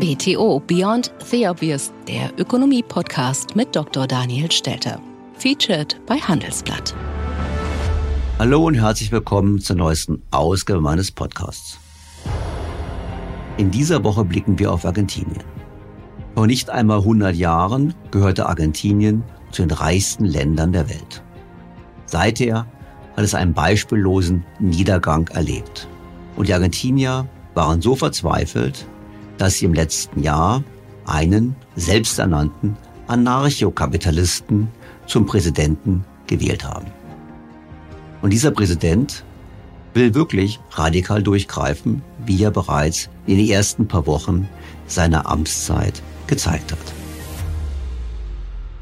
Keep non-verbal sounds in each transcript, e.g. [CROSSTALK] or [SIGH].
BTO Beyond the Obvious, der Ökonomie-Podcast mit Dr. Daniel Stelter. Featured bei Handelsblatt. Hallo und herzlich willkommen zur neuesten Ausgabe meines Podcasts. In dieser Woche blicken wir auf Argentinien. Vor nicht einmal 100 Jahren gehörte Argentinien zu den reichsten Ländern der Welt. Seither hat es einen beispiellosen Niedergang erlebt. Und die Argentinier waren so verzweifelt, dass sie im letzten Jahr einen selbsternannten Anarchokapitalisten zum Präsidenten gewählt haben. Und dieser Präsident will wirklich radikal durchgreifen, wie er bereits in den ersten paar Wochen seiner Amtszeit gezeigt hat.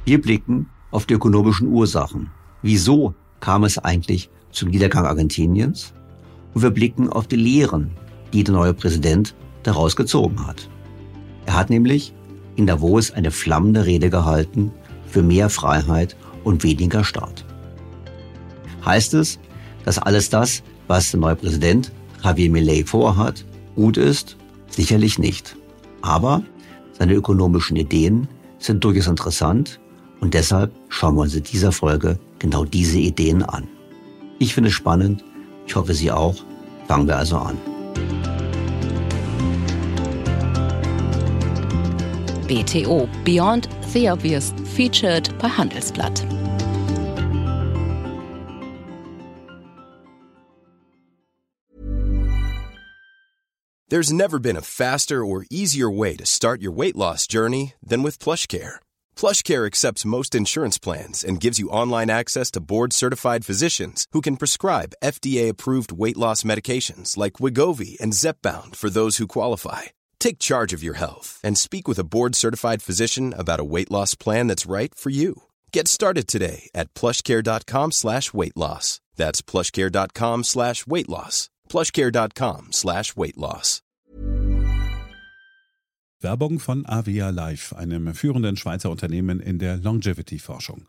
Wir blicken auf die ökonomischen Ursachen. Wieso kam es eigentlich zum Niedergang Argentiniens? Und wir blicken auf die Lehren, die der neue Präsident daraus gezogen hat. Er hat nämlich in Davos eine flammende Rede gehalten für mehr Freiheit und weniger Staat. Heißt es, dass alles das, was der neue Präsident Javier Milei vorhat, gut ist? Sicherlich nicht. Aber seine ökonomischen Ideen sind durchaus interessant und deshalb schauen wir uns in dieser Folge genau diese Ideen an. Ich finde es spannend, ich hoffe Sie auch. Fangen wir also an. BTO Beyond the Obvious featured bei Handelsblatt. There's never been a faster or easier way to start your weight loss journey than with PlushCare. PlushCare accepts most insurance plans and gives you online access to board-certified physicians who can prescribe FDA-approved weight loss medications like Wigovi and Zepbound for those who qualify. Take charge of your health and speak with a board certified physician about a weight loss plan that's right for you. Get started today at plushcare.com slash weight loss. That's plushcare.com slash weight loss. Plushcare.com slash weight loss. Werbung von Avia Life, einem führenden Schweizer Unternehmen in der Longevity-Forschung.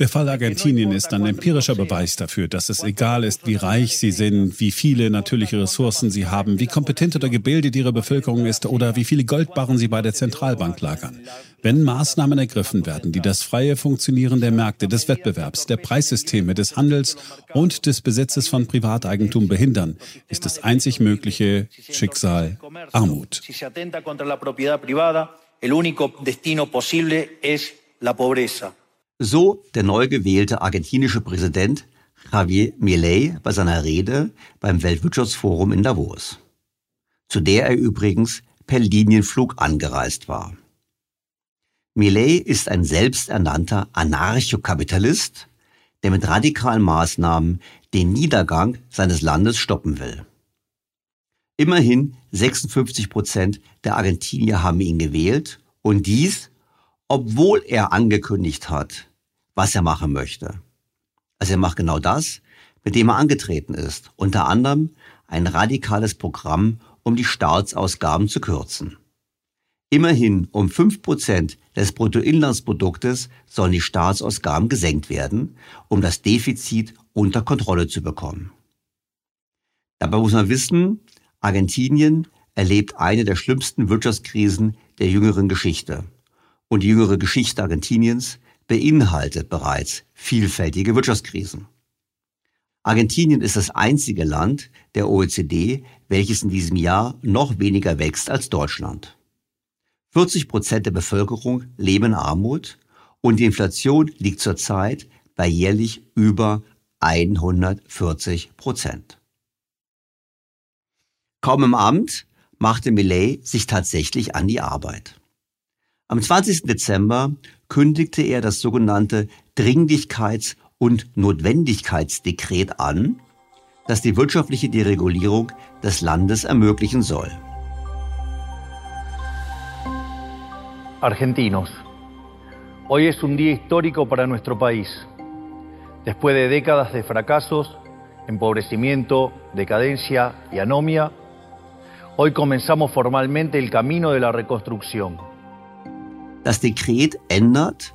Der Fall Argentinien ist ein empirischer Beweis dafür, dass es egal ist, wie reich sie sind, wie viele natürliche Ressourcen sie haben, wie kompetent oder gebildet ihre Bevölkerung ist oder wie viele Goldbarren sie bei der Zentralbank lagern. Wenn Maßnahmen ergriffen werden, die das freie Funktionieren der Märkte, des Wettbewerbs, der Preissysteme, des Handels und des Besitzes von Privateigentum behindern, ist das einzig mögliche Schicksal Armut. El único destino posible es la pobreza. So der neu gewählte argentinische Präsident Javier Milei bei seiner Rede beim Weltwirtschaftsforum in Davos, zu der er übrigens per Linienflug angereist war. Millet ist ein selbsternannter Anarchokapitalist, der mit radikalen Maßnahmen den Niedergang seines Landes stoppen will. Immerhin 56 Prozent der Argentinier haben ihn gewählt und dies, obwohl er angekündigt hat, was er machen möchte. Also er macht genau das, mit dem er angetreten ist, unter anderem ein radikales Programm, um die Staatsausgaben zu kürzen. Immerhin um fünf Prozent des Bruttoinlandsproduktes sollen die Staatsausgaben gesenkt werden, um das Defizit unter Kontrolle zu bekommen. Dabei muss man wissen, Argentinien erlebt eine der schlimmsten Wirtschaftskrisen der jüngeren Geschichte. Und die jüngere Geschichte Argentiniens beinhaltet bereits vielfältige Wirtschaftskrisen. Argentinien ist das einzige Land der OECD, welches in diesem Jahr noch weniger wächst als Deutschland. 40 Prozent der Bevölkerung leben in Armut und die Inflation liegt zurzeit bei jährlich über 140 Prozent. Kaum im Amt machte Millet sich tatsächlich an die Arbeit. Am 20. Dezember kündigte er das sogenannte Dringlichkeits- und Notwendigkeitsdekret an, das die wirtschaftliche Deregulierung des Landes ermöglichen soll. Argentinos, hoy es un día histórico para nuestro país. Después de décadas de fracasos, empobrecimiento, decadencia y anomia, hoy comenzamos formalmente el camino de la reconstrucción. Das Dekret ändert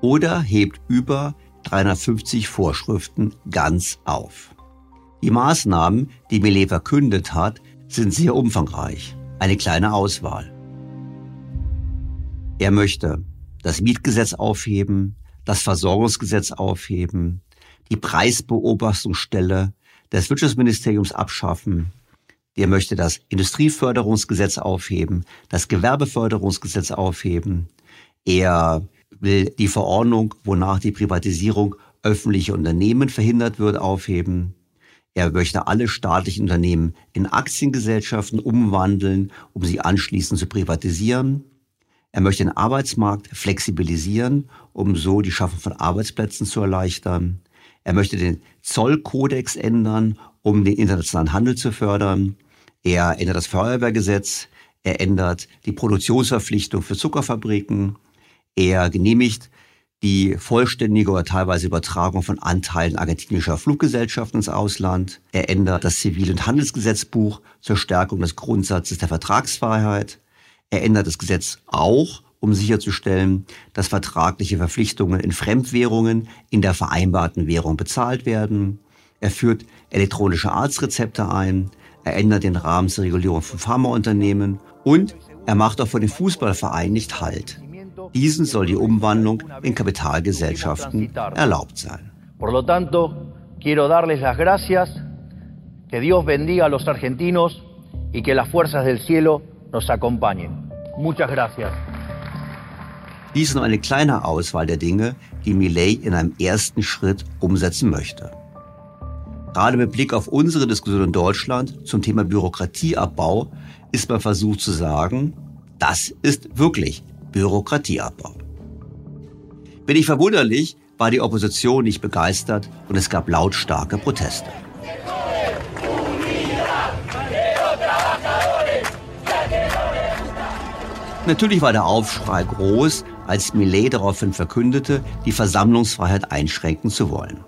oder hebt über 350 Vorschriften ganz auf. Die Maßnahmen, die Millet verkündet hat, sind sehr umfangreich. Eine kleine Auswahl. Er möchte das Mietgesetz aufheben, das Versorgungsgesetz aufheben, die Preisbeobachtungsstelle des Wirtschaftsministeriums abschaffen. Er möchte das Industrieförderungsgesetz aufheben, das Gewerbeförderungsgesetz aufheben. Er will die Verordnung, wonach die Privatisierung öffentlicher Unternehmen verhindert wird, aufheben. Er möchte alle staatlichen Unternehmen in Aktiengesellschaften umwandeln, um sie anschließend zu privatisieren. Er möchte den Arbeitsmarkt flexibilisieren, um so die Schaffung von Arbeitsplätzen zu erleichtern. Er möchte den Zollkodex ändern, um den internationalen Handel zu fördern. Er ändert das Feuerwehrgesetz. Er ändert die Produktionsverpflichtung für Zuckerfabriken. Er genehmigt die vollständige oder teilweise Übertragung von Anteilen argentinischer Fluggesellschaften ins Ausland. Er ändert das Zivil- und Handelsgesetzbuch zur Stärkung des Grundsatzes der Vertragsfreiheit. Er ändert das Gesetz auch, um sicherzustellen, dass vertragliche Verpflichtungen in Fremdwährungen in der vereinbarten Währung bezahlt werden. Er führt elektronische Arztrezepte ein. Er ändert den Rahmen zur Regulierung von Pharmaunternehmen und er macht auch vor dem Fußballverein nicht Halt. Diesen soll die Umwandlung in Kapitalgesellschaften erlaubt sein. Por lo tanto, quiero darles las gracias, que Dios bendiga a los argentinos y que las fuerzas del cielo nos acompañen. Muchas gracias. Dies ist nur eine kleine Auswahl der Dinge, die Millet in einem ersten Schritt umsetzen möchte. Gerade mit Blick auf unsere Diskussion in Deutschland zum Thema Bürokratieabbau ist man versucht zu sagen, das ist wirklich Bürokratieabbau. Wenig verwunderlich war die Opposition nicht begeistert und es gab lautstarke Proteste. Natürlich war der Aufschrei groß, als Millet daraufhin verkündete, die Versammlungsfreiheit einschränken zu wollen.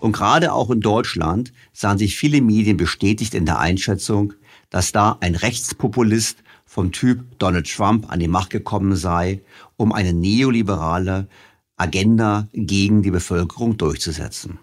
Und gerade auch in Deutschland sahen sich viele Medien bestätigt in der Einschätzung, dass da ein Rechtspopulist vom Typ Donald Trump an die Macht gekommen sei, um eine neoliberale Agenda gegen die Bevölkerung durchzusetzen.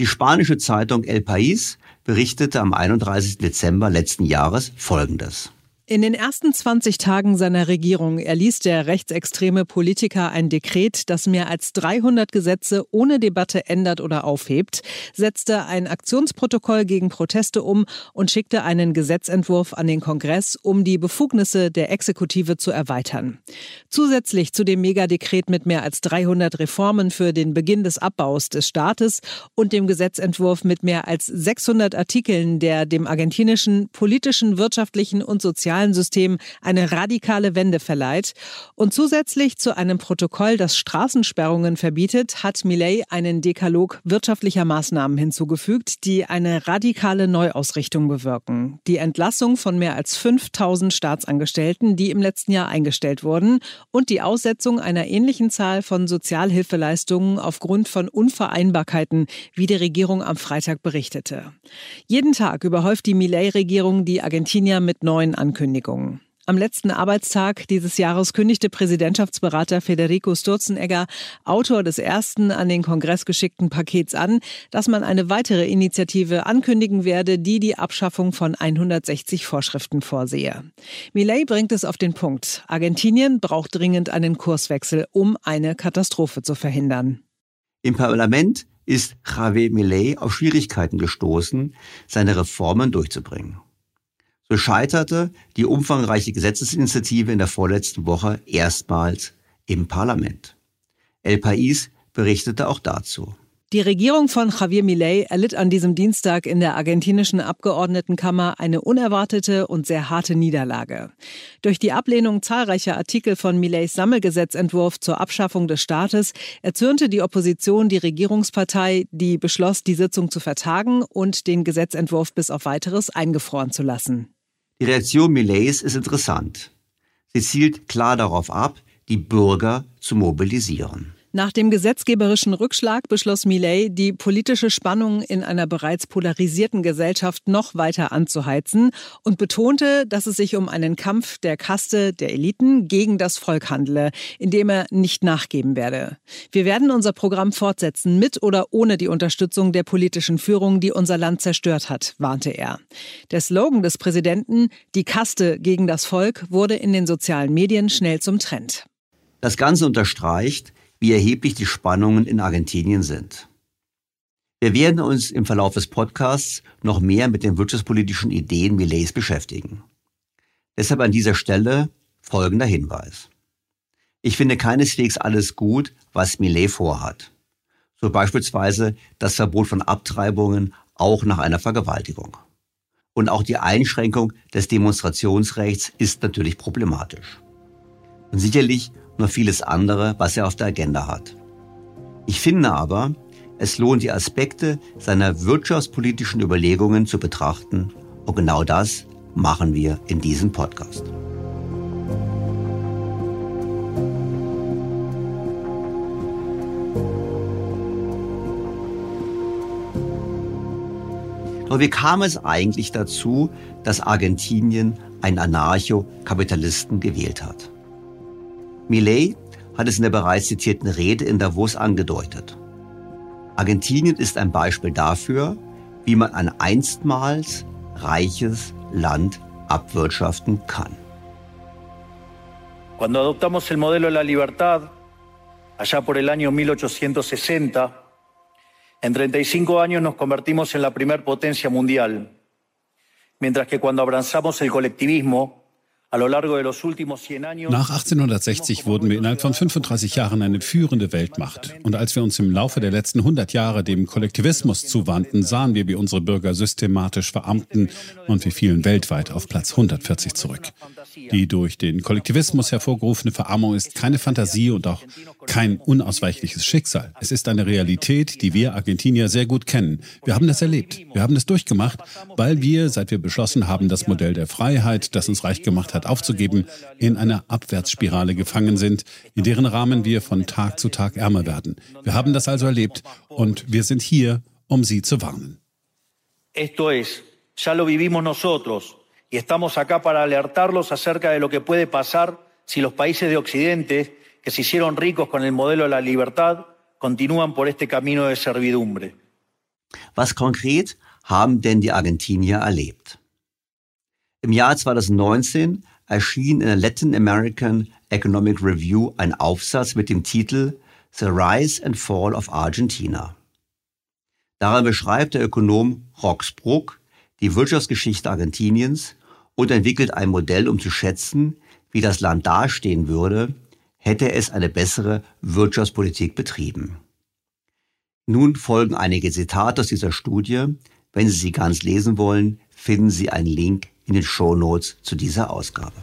Die spanische Zeitung El País berichtete am 31. Dezember letzten Jahres Folgendes. In den ersten 20 Tagen seiner Regierung erließ der rechtsextreme Politiker ein Dekret, das mehr als 300 Gesetze ohne Debatte ändert oder aufhebt, setzte ein Aktionsprotokoll gegen Proteste um und schickte einen Gesetzentwurf an den Kongress, um die Befugnisse der Exekutive zu erweitern. Zusätzlich zu dem Megadekret mit mehr als 300 Reformen für den Beginn des Abbaus des Staates und dem Gesetzentwurf mit mehr als 600 Artikeln, der dem argentinischen politischen, wirtschaftlichen und sozialen sozialen System eine radikale Wende verleiht. Und zusätzlich zu einem Protokoll, das Straßensperrungen verbietet, hat Millet einen Dekalog wirtschaftlicher Maßnahmen hinzugefügt, die eine radikale Neuausrichtung bewirken. Die Entlassung von mehr als 5000 Staatsangestellten, die im letzten Jahr eingestellt wurden, und die Aussetzung einer ähnlichen Zahl von Sozialhilfeleistungen aufgrund von Unvereinbarkeiten, wie die Regierung am Freitag berichtete. Jeden Tag überhäuft die Millet-Regierung die Argentinier mit neuen Ankündigungen. Ankündigungen. Am letzten Arbeitstag dieses Jahres kündigte Präsidentschaftsberater Federico Sturzenegger, Autor des ersten an den Kongress geschickten Pakets an, dass man eine weitere Initiative ankündigen werde, die die Abschaffung von 160 Vorschriften vorsehe. Millet bringt es auf den Punkt. Argentinien braucht dringend einen Kurswechsel, um eine Katastrophe zu verhindern. Im Parlament ist Javier Millet auf Schwierigkeiten gestoßen, seine Reformen durchzubringen. So scheiterte die umfangreiche Gesetzesinitiative in der vorletzten Woche erstmals im Parlament. El País berichtete auch dazu. Die Regierung von Javier Milei erlitt an diesem Dienstag in der argentinischen Abgeordnetenkammer eine unerwartete und sehr harte Niederlage. Durch die Ablehnung zahlreicher Artikel von Mileis Sammelgesetzentwurf zur Abschaffung des Staates erzürnte die Opposition die Regierungspartei, die beschloss, die Sitzung zu vertagen und den Gesetzentwurf bis auf weiteres eingefroren zu lassen. Die Reaktion Millets ist interessant. Sie zielt klar darauf ab, die Bürger zu mobilisieren. Nach dem gesetzgeberischen Rückschlag beschloss Millet, die politische Spannung in einer bereits polarisierten Gesellschaft noch weiter anzuheizen und betonte, dass es sich um einen Kampf der Kaste der Eliten gegen das Volk handle, in dem er nicht nachgeben werde. Wir werden unser Programm fortsetzen, mit oder ohne die Unterstützung der politischen Führung, die unser Land zerstört hat, warnte er. Der Slogan des Präsidenten, die Kaste gegen das Volk, wurde in den sozialen Medien schnell zum Trend. Das Ganze unterstreicht, wie erheblich die Spannungen in Argentinien sind. Wir werden uns im Verlauf des Podcasts noch mehr mit den wirtschaftspolitischen Ideen Millets beschäftigen. Deshalb an dieser Stelle folgender Hinweis. Ich finde keineswegs alles gut, was Millet vorhat. So beispielsweise das Verbot von Abtreibungen auch nach einer Vergewaltigung. Und auch die Einschränkung des Demonstrationsrechts ist natürlich problematisch. Und sicherlich noch vieles andere, was er auf der Agenda hat. Ich finde aber, es lohnt die Aspekte seiner wirtschaftspolitischen Überlegungen zu betrachten und genau das machen wir in diesem Podcast. Doch wie kam es eigentlich dazu, dass Argentinien einen Anarcho-Kapitalisten gewählt hat? Millet hat es in der bereits zitierten Rede in Davos angedeutet. Argentinien ist ein Beispiel dafür, wie man ein einstmals reiches Land abwirtschaften kann. Cuando adoptamos el modelo de la libertad, allá por el año 1860, en 35 años nos convertimos en la primer potencia mundial, mientras que cuando abrazamos el colectivismo, nach 1860 wurden wir innerhalb von 35 Jahren eine führende Weltmacht. Und als wir uns im Laufe der letzten 100 Jahre dem Kollektivismus zuwandten, sahen wir, wie unsere Bürger systematisch verarmten und wir fielen weltweit auf Platz 140 zurück. Die durch den Kollektivismus hervorgerufene Verarmung ist keine Fantasie und auch kein unausweichliches Schicksal. Es ist eine Realität, die wir Argentinier sehr gut kennen. Wir haben das erlebt. Wir haben das durchgemacht, weil wir, seit wir beschlossen haben, das Modell der Freiheit, das uns reich gemacht hat, aufzugeben, in einer Abwärtsspirale gefangen sind, in deren Rahmen wir von Tag zu Tag ärmer werden. Wir haben das also erlebt und wir sind hier, um Sie zu warnen. Esto es, ya lo vivimos nosotros y estamos acá para alertarlos acerca de lo que puede pasar si los países de Occidente, que se hicieron ricos con el modelo de la libertad, continúan por este camino de servidumbre. Was konkret haben denn die Argentinier erlebt? Im Jahr 2019 erschien in der Latin American Economic Review ein Aufsatz mit dem Titel The Rise and Fall of Argentina. Daran beschreibt der Ökonom Roxbruck die Wirtschaftsgeschichte Argentiniens und entwickelt ein Modell, um zu schätzen, wie das Land dastehen würde, hätte es eine bessere Wirtschaftspolitik betrieben. Nun folgen einige Zitate aus dieser Studie. Wenn Sie sie ganz lesen wollen, finden Sie einen Link in den Show Notes zu dieser Ausgabe.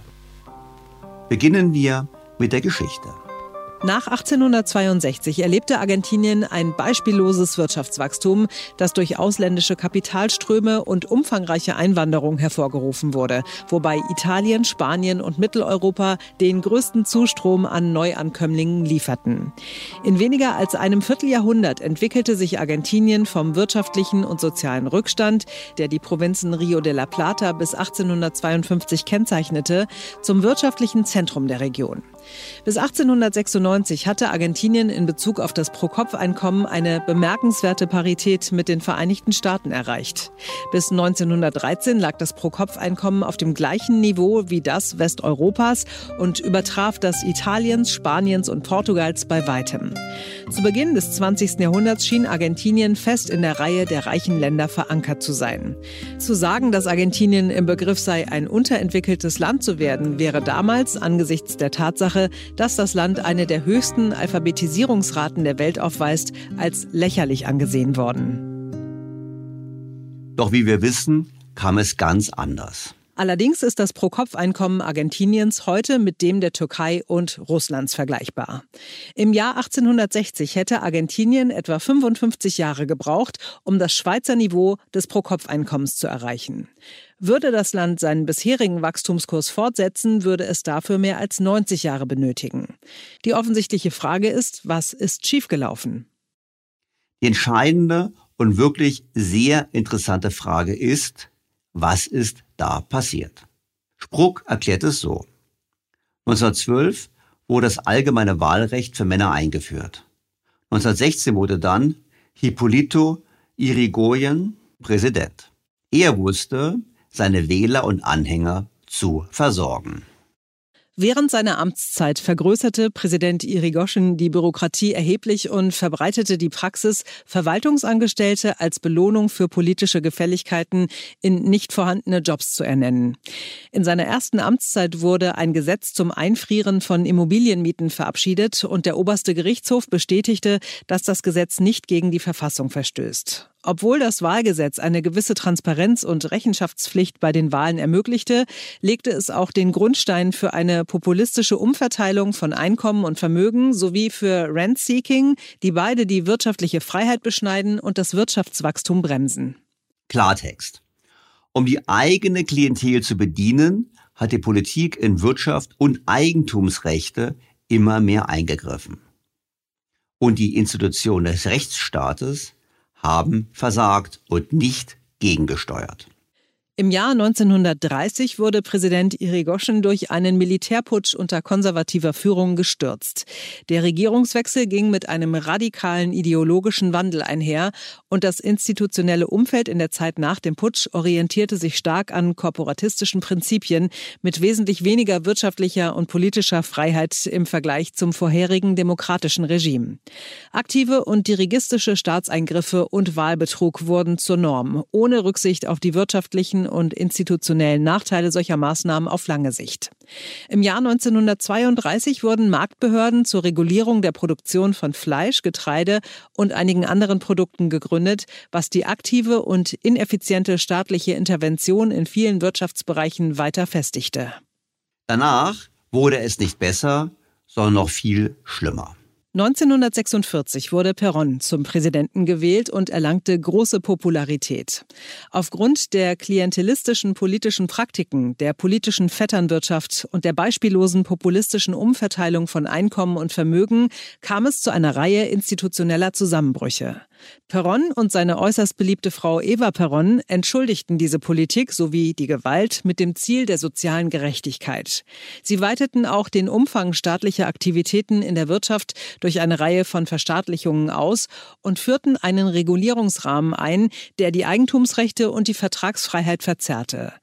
Beginnen wir mit der Geschichte. Nach 1862 erlebte Argentinien ein beispielloses Wirtschaftswachstum, das durch ausländische Kapitalströme und umfangreiche Einwanderung hervorgerufen wurde, wobei Italien, Spanien und Mitteleuropa den größten Zustrom an Neuankömmlingen lieferten. In weniger als einem Vierteljahrhundert entwickelte sich Argentinien vom wirtschaftlichen und sozialen Rückstand, der die Provinzen Rio de la Plata bis 1852 kennzeichnete, zum wirtschaftlichen Zentrum der Region. Bis 1896 hatte Argentinien in Bezug auf das Pro-Kopf-Einkommen eine bemerkenswerte Parität mit den Vereinigten Staaten erreicht. Bis 1913 lag das Pro-Kopf-Einkommen auf dem gleichen Niveau wie das Westeuropas und übertraf das Italiens, Spaniens und Portugals bei weitem. Zu Beginn des 20. Jahrhunderts schien Argentinien fest in der Reihe der reichen Länder verankert zu sein. Zu sagen, dass Argentinien im Begriff sei, ein unterentwickeltes Land zu werden, wäre damals angesichts der Tatsache, Tatsache, dass das Land eine der höchsten Alphabetisierungsraten der Welt aufweist, als lächerlich angesehen worden. Doch wie wir wissen, kam es ganz anders. Allerdings ist das Pro-Kopf-Einkommen Argentiniens heute mit dem der Türkei und Russlands vergleichbar. Im Jahr 1860 hätte Argentinien etwa 55 Jahre gebraucht, um das Schweizer Niveau des Pro-Kopf-Einkommens zu erreichen. Würde das Land seinen bisherigen Wachstumskurs fortsetzen, würde es dafür mehr als 90 Jahre benötigen. Die offensichtliche Frage ist, was ist schiefgelaufen? Die entscheidende und wirklich sehr interessante Frage ist, was ist da passiert? Spruck erklärt es so. 1912 wurde das allgemeine Wahlrecht für Männer eingeführt. 1916 wurde dann Hippolito Irigoyen Präsident. Er wusste, seine Wähler und Anhänger zu versorgen. Während seiner Amtszeit vergrößerte Präsident Irigoyen die Bürokratie erheblich und verbreitete die Praxis, Verwaltungsangestellte als Belohnung für politische Gefälligkeiten in nicht vorhandene Jobs zu ernennen. In seiner ersten Amtszeit wurde ein Gesetz zum Einfrieren von Immobilienmieten verabschiedet und der oberste Gerichtshof bestätigte, dass das Gesetz nicht gegen die Verfassung verstößt. Obwohl das Wahlgesetz eine gewisse Transparenz und Rechenschaftspflicht bei den Wahlen ermöglichte, legte es auch den Grundstein für eine populistische Umverteilung von Einkommen und Vermögen sowie für Rent-Seeking, die beide die wirtschaftliche Freiheit beschneiden und das Wirtschaftswachstum bremsen. Klartext. Um die eigene Klientel zu bedienen, hat die Politik in Wirtschaft und Eigentumsrechte immer mehr eingegriffen. Und die Institution des Rechtsstaates haben versagt und nicht gegengesteuert. Im Jahr 1930 wurde Präsident Irigoyen durch einen Militärputsch unter konservativer Führung gestürzt. Der Regierungswechsel ging mit einem radikalen ideologischen Wandel einher und das institutionelle Umfeld in der Zeit nach dem Putsch orientierte sich stark an korporatistischen Prinzipien mit wesentlich weniger wirtschaftlicher und politischer Freiheit im Vergleich zum vorherigen demokratischen Regime. Aktive und dirigistische Staatseingriffe und Wahlbetrug wurden zur Norm, ohne Rücksicht auf die wirtschaftlichen und institutionellen Nachteile solcher Maßnahmen auf lange Sicht. Im Jahr 1932 wurden Marktbehörden zur Regulierung der Produktion von Fleisch, Getreide und einigen anderen Produkten gegründet, was die aktive und ineffiziente staatliche Intervention in vielen Wirtschaftsbereichen weiter festigte. Danach wurde es nicht besser, sondern noch viel schlimmer. 1946 wurde Perón zum Präsidenten gewählt und erlangte große Popularität. Aufgrund der klientelistischen politischen Praktiken, der politischen Vetternwirtschaft und der beispiellosen populistischen Umverteilung von Einkommen und Vermögen kam es zu einer Reihe institutioneller Zusammenbrüche. Perón und seine äußerst beliebte Frau Eva Perón entschuldigten diese Politik sowie die Gewalt mit dem Ziel der sozialen Gerechtigkeit. Sie weiteten auch den Umfang staatlicher Aktivitäten in der Wirtschaft durch eine Reihe von Verstaatlichungen aus und führten einen Regulierungsrahmen ein, der die Eigentumsrechte und die Vertragsfreiheit verzerrte.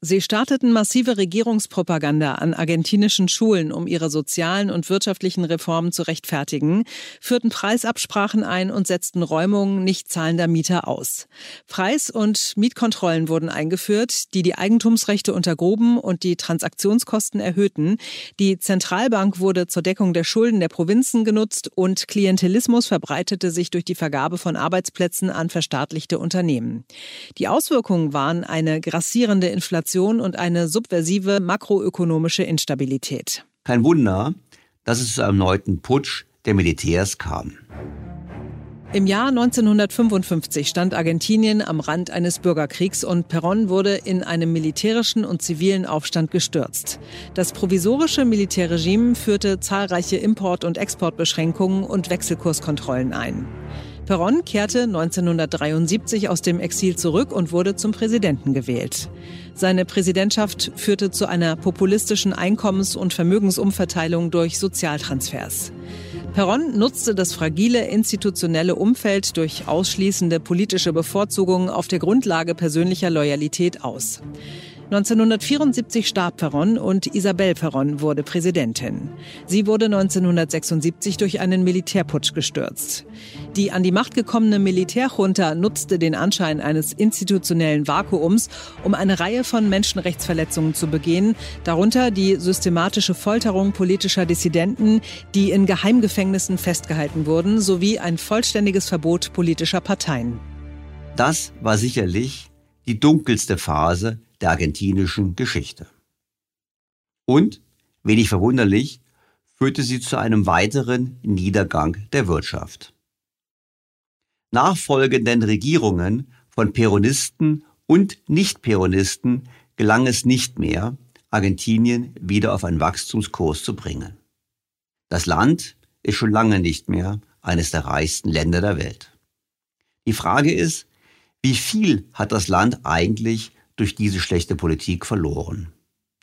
Sie starteten massive Regierungspropaganda an argentinischen Schulen, um ihre sozialen und wirtschaftlichen Reformen zu rechtfertigen, führten Preisabsprachen ein und setzten Räumungen nicht zahlender Mieter aus. Preis- und Mietkontrollen wurden eingeführt, die die Eigentumsrechte untergruben und die Transaktionskosten erhöhten. Die Zentralbank wurde zur Deckung der Schulden der Provinzen genutzt und Klientelismus verbreitete sich durch die Vergabe von Arbeitsplätzen an verstaatlichte Unternehmen. Die Auswirkungen waren eine grassierende Inflation und eine subversive makroökonomische Instabilität. Kein Wunder, dass es zu einem erneuten Putsch der Militärs kam. Im Jahr 1955 stand Argentinien am Rand eines Bürgerkriegs und Perón wurde in einem militärischen und zivilen Aufstand gestürzt. Das provisorische Militärregime führte zahlreiche Import- und Exportbeschränkungen und Wechselkurskontrollen ein. Perón kehrte 1973 aus dem Exil zurück und wurde zum Präsidenten gewählt. Seine Präsidentschaft führte zu einer populistischen Einkommens- und Vermögensumverteilung durch Sozialtransfers. Perron nutzte das fragile institutionelle Umfeld durch ausschließende politische Bevorzugungen auf der Grundlage persönlicher Loyalität aus. 1974 starb Perron und Isabel Perron wurde Präsidentin. Sie wurde 1976 durch einen Militärputsch gestürzt. Die an die Macht gekommene Militärjunta nutzte den Anschein eines institutionellen Vakuums, um eine Reihe von Menschenrechtsverletzungen zu begehen, darunter die systematische Folterung politischer Dissidenten, die in Geheimgefängnissen festgehalten wurden, sowie ein vollständiges Verbot politischer Parteien. Das war sicherlich die dunkelste Phase der argentinischen Geschichte. Und, wenig verwunderlich, führte sie zu einem weiteren Niedergang der Wirtschaft. Nachfolgenden Regierungen von Peronisten und Nicht-Peronisten gelang es nicht mehr, Argentinien wieder auf einen Wachstumskurs zu bringen. Das Land ist schon lange nicht mehr eines der reichsten Länder der Welt. Die Frage ist, wie viel hat das Land eigentlich durch diese schlechte Politik verloren.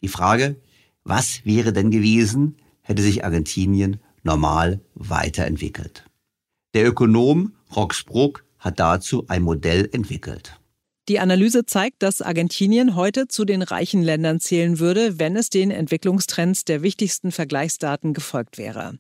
Die Frage, was wäre denn gewesen, hätte sich Argentinien normal weiterentwickelt. Der Ökonom Roxbruck hat dazu ein Modell entwickelt. Die Analyse zeigt, dass Argentinien heute zu den reichen Ländern zählen würde, wenn es den Entwicklungstrends der wichtigsten Vergleichsdaten gefolgt wäre.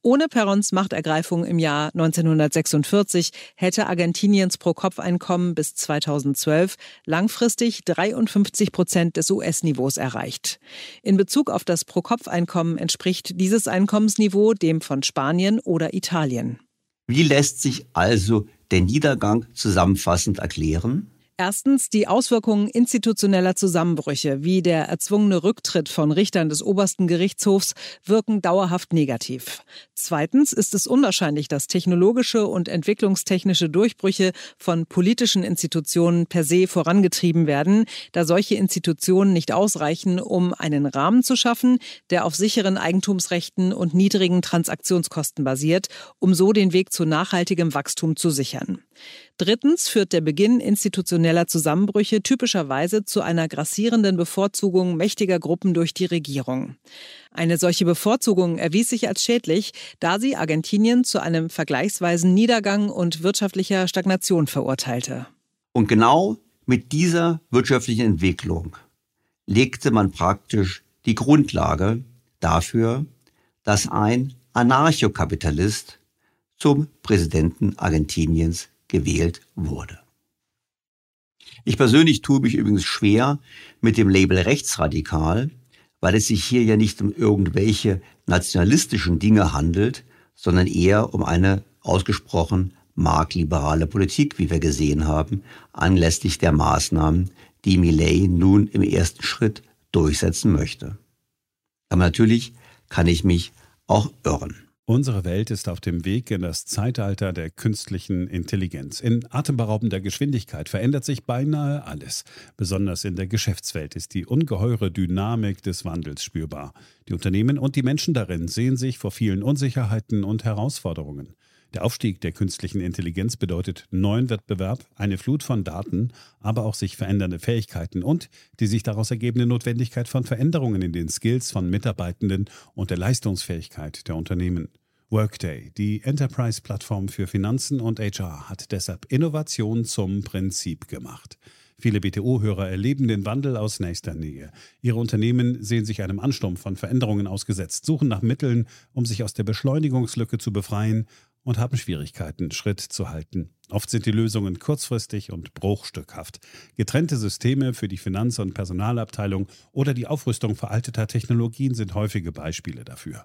Ohne Perons Machtergreifung im Jahr 1946 hätte Argentiniens Pro-Kopf-Einkommen bis 2012 langfristig 53 Prozent des US-Niveaus erreicht. In Bezug auf das Pro-Kopf-Einkommen entspricht dieses Einkommensniveau dem von Spanien oder Italien. Wie lässt sich also der Niedergang zusammenfassend erklären? Erstens die Auswirkungen institutioneller Zusammenbrüche, wie der erzwungene Rücktritt von Richtern des obersten Gerichtshofs, wirken dauerhaft negativ. Zweitens ist es unwahrscheinlich, dass technologische und entwicklungstechnische Durchbrüche von politischen Institutionen per se vorangetrieben werden, da solche Institutionen nicht ausreichen, um einen Rahmen zu schaffen, der auf sicheren Eigentumsrechten und niedrigen Transaktionskosten basiert, um so den Weg zu nachhaltigem Wachstum zu sichern. Drittens führt der Beginn institutioneller Zusammenbrüche typischerweise zu einer grassierenden Bevorzugung mächtiger Gruppen durch die Regierung. Eine solche Bevorzugung erwies sich als schädlich, da sie Argentinien zu einem vergleichsweisen Niedergang und wirtschaftlicher Stagnation verurteilte. Und genau mit dieser wirtschaftlichen Entwicklung legte man praktisch die Grundlage dafür, dass ein Anarchokapitalist zum Präsidenten Argentiniens gewählt wurde. Ich persönlich tue mich übrigens schwer mit dem Label rechtsradikal, weil es sich hier ja nicht um irgendwelche nationalistischen Dinge handelt, sondern eher um eine ausgesprochen marktliberale Politik, wie wir gesehen haben, anlässlich der Maßnahmen, die Millet nun im ersten Schritt durchsetzen möchte. Aber natürlich kann ich mich auch irren. Unsere Welt ist auf dem Weg in das Zeitalter der künstlichen Intelligenz. In atemberaubender Geschwindigkeit verändert sich beinahe alles. Besonders in der Geschäftswelt ist die ungeheure Dynamik des Wandels spürbar. Die Unternehmen und die Menschen darin sehen sich vor vielen Unsicherheiten und Herausforderungen. Der Aufstieg der künstlichen Intelligenz bedeutet neuen Wettbewerb, eine Flut von Daten, aber auch sich verändernde Fähigkeiten und die sich daraus ergebende Notwendigkeit von Veränderungen in den Skills von Mitarbeitenden und der Leistungsfähigkeit der Unternehmen. Workday, die Enterprise-Plattform für Finanzen und HR, hat deshalb Innovation zum Prinzip gemacht. Viele BTO-Hörer erleben den Wandel aus nächster Nähe. Ihre Unternehmen sehen sich einem Ansturm von Veränderungen ausgesetzt, suchen nach Mitteln, um sich aus der Beschleunigungslücke zu befreien und haben Schwierigkeiten, Schritt zu halten. Oft sind die Lösungen kurzfristig und bruchstückhaft. Getrennte Systeme für die Finanz- und Personalabteilung oder die Aufrüstung veralteter Technologien sind häufige Beispiele dafür.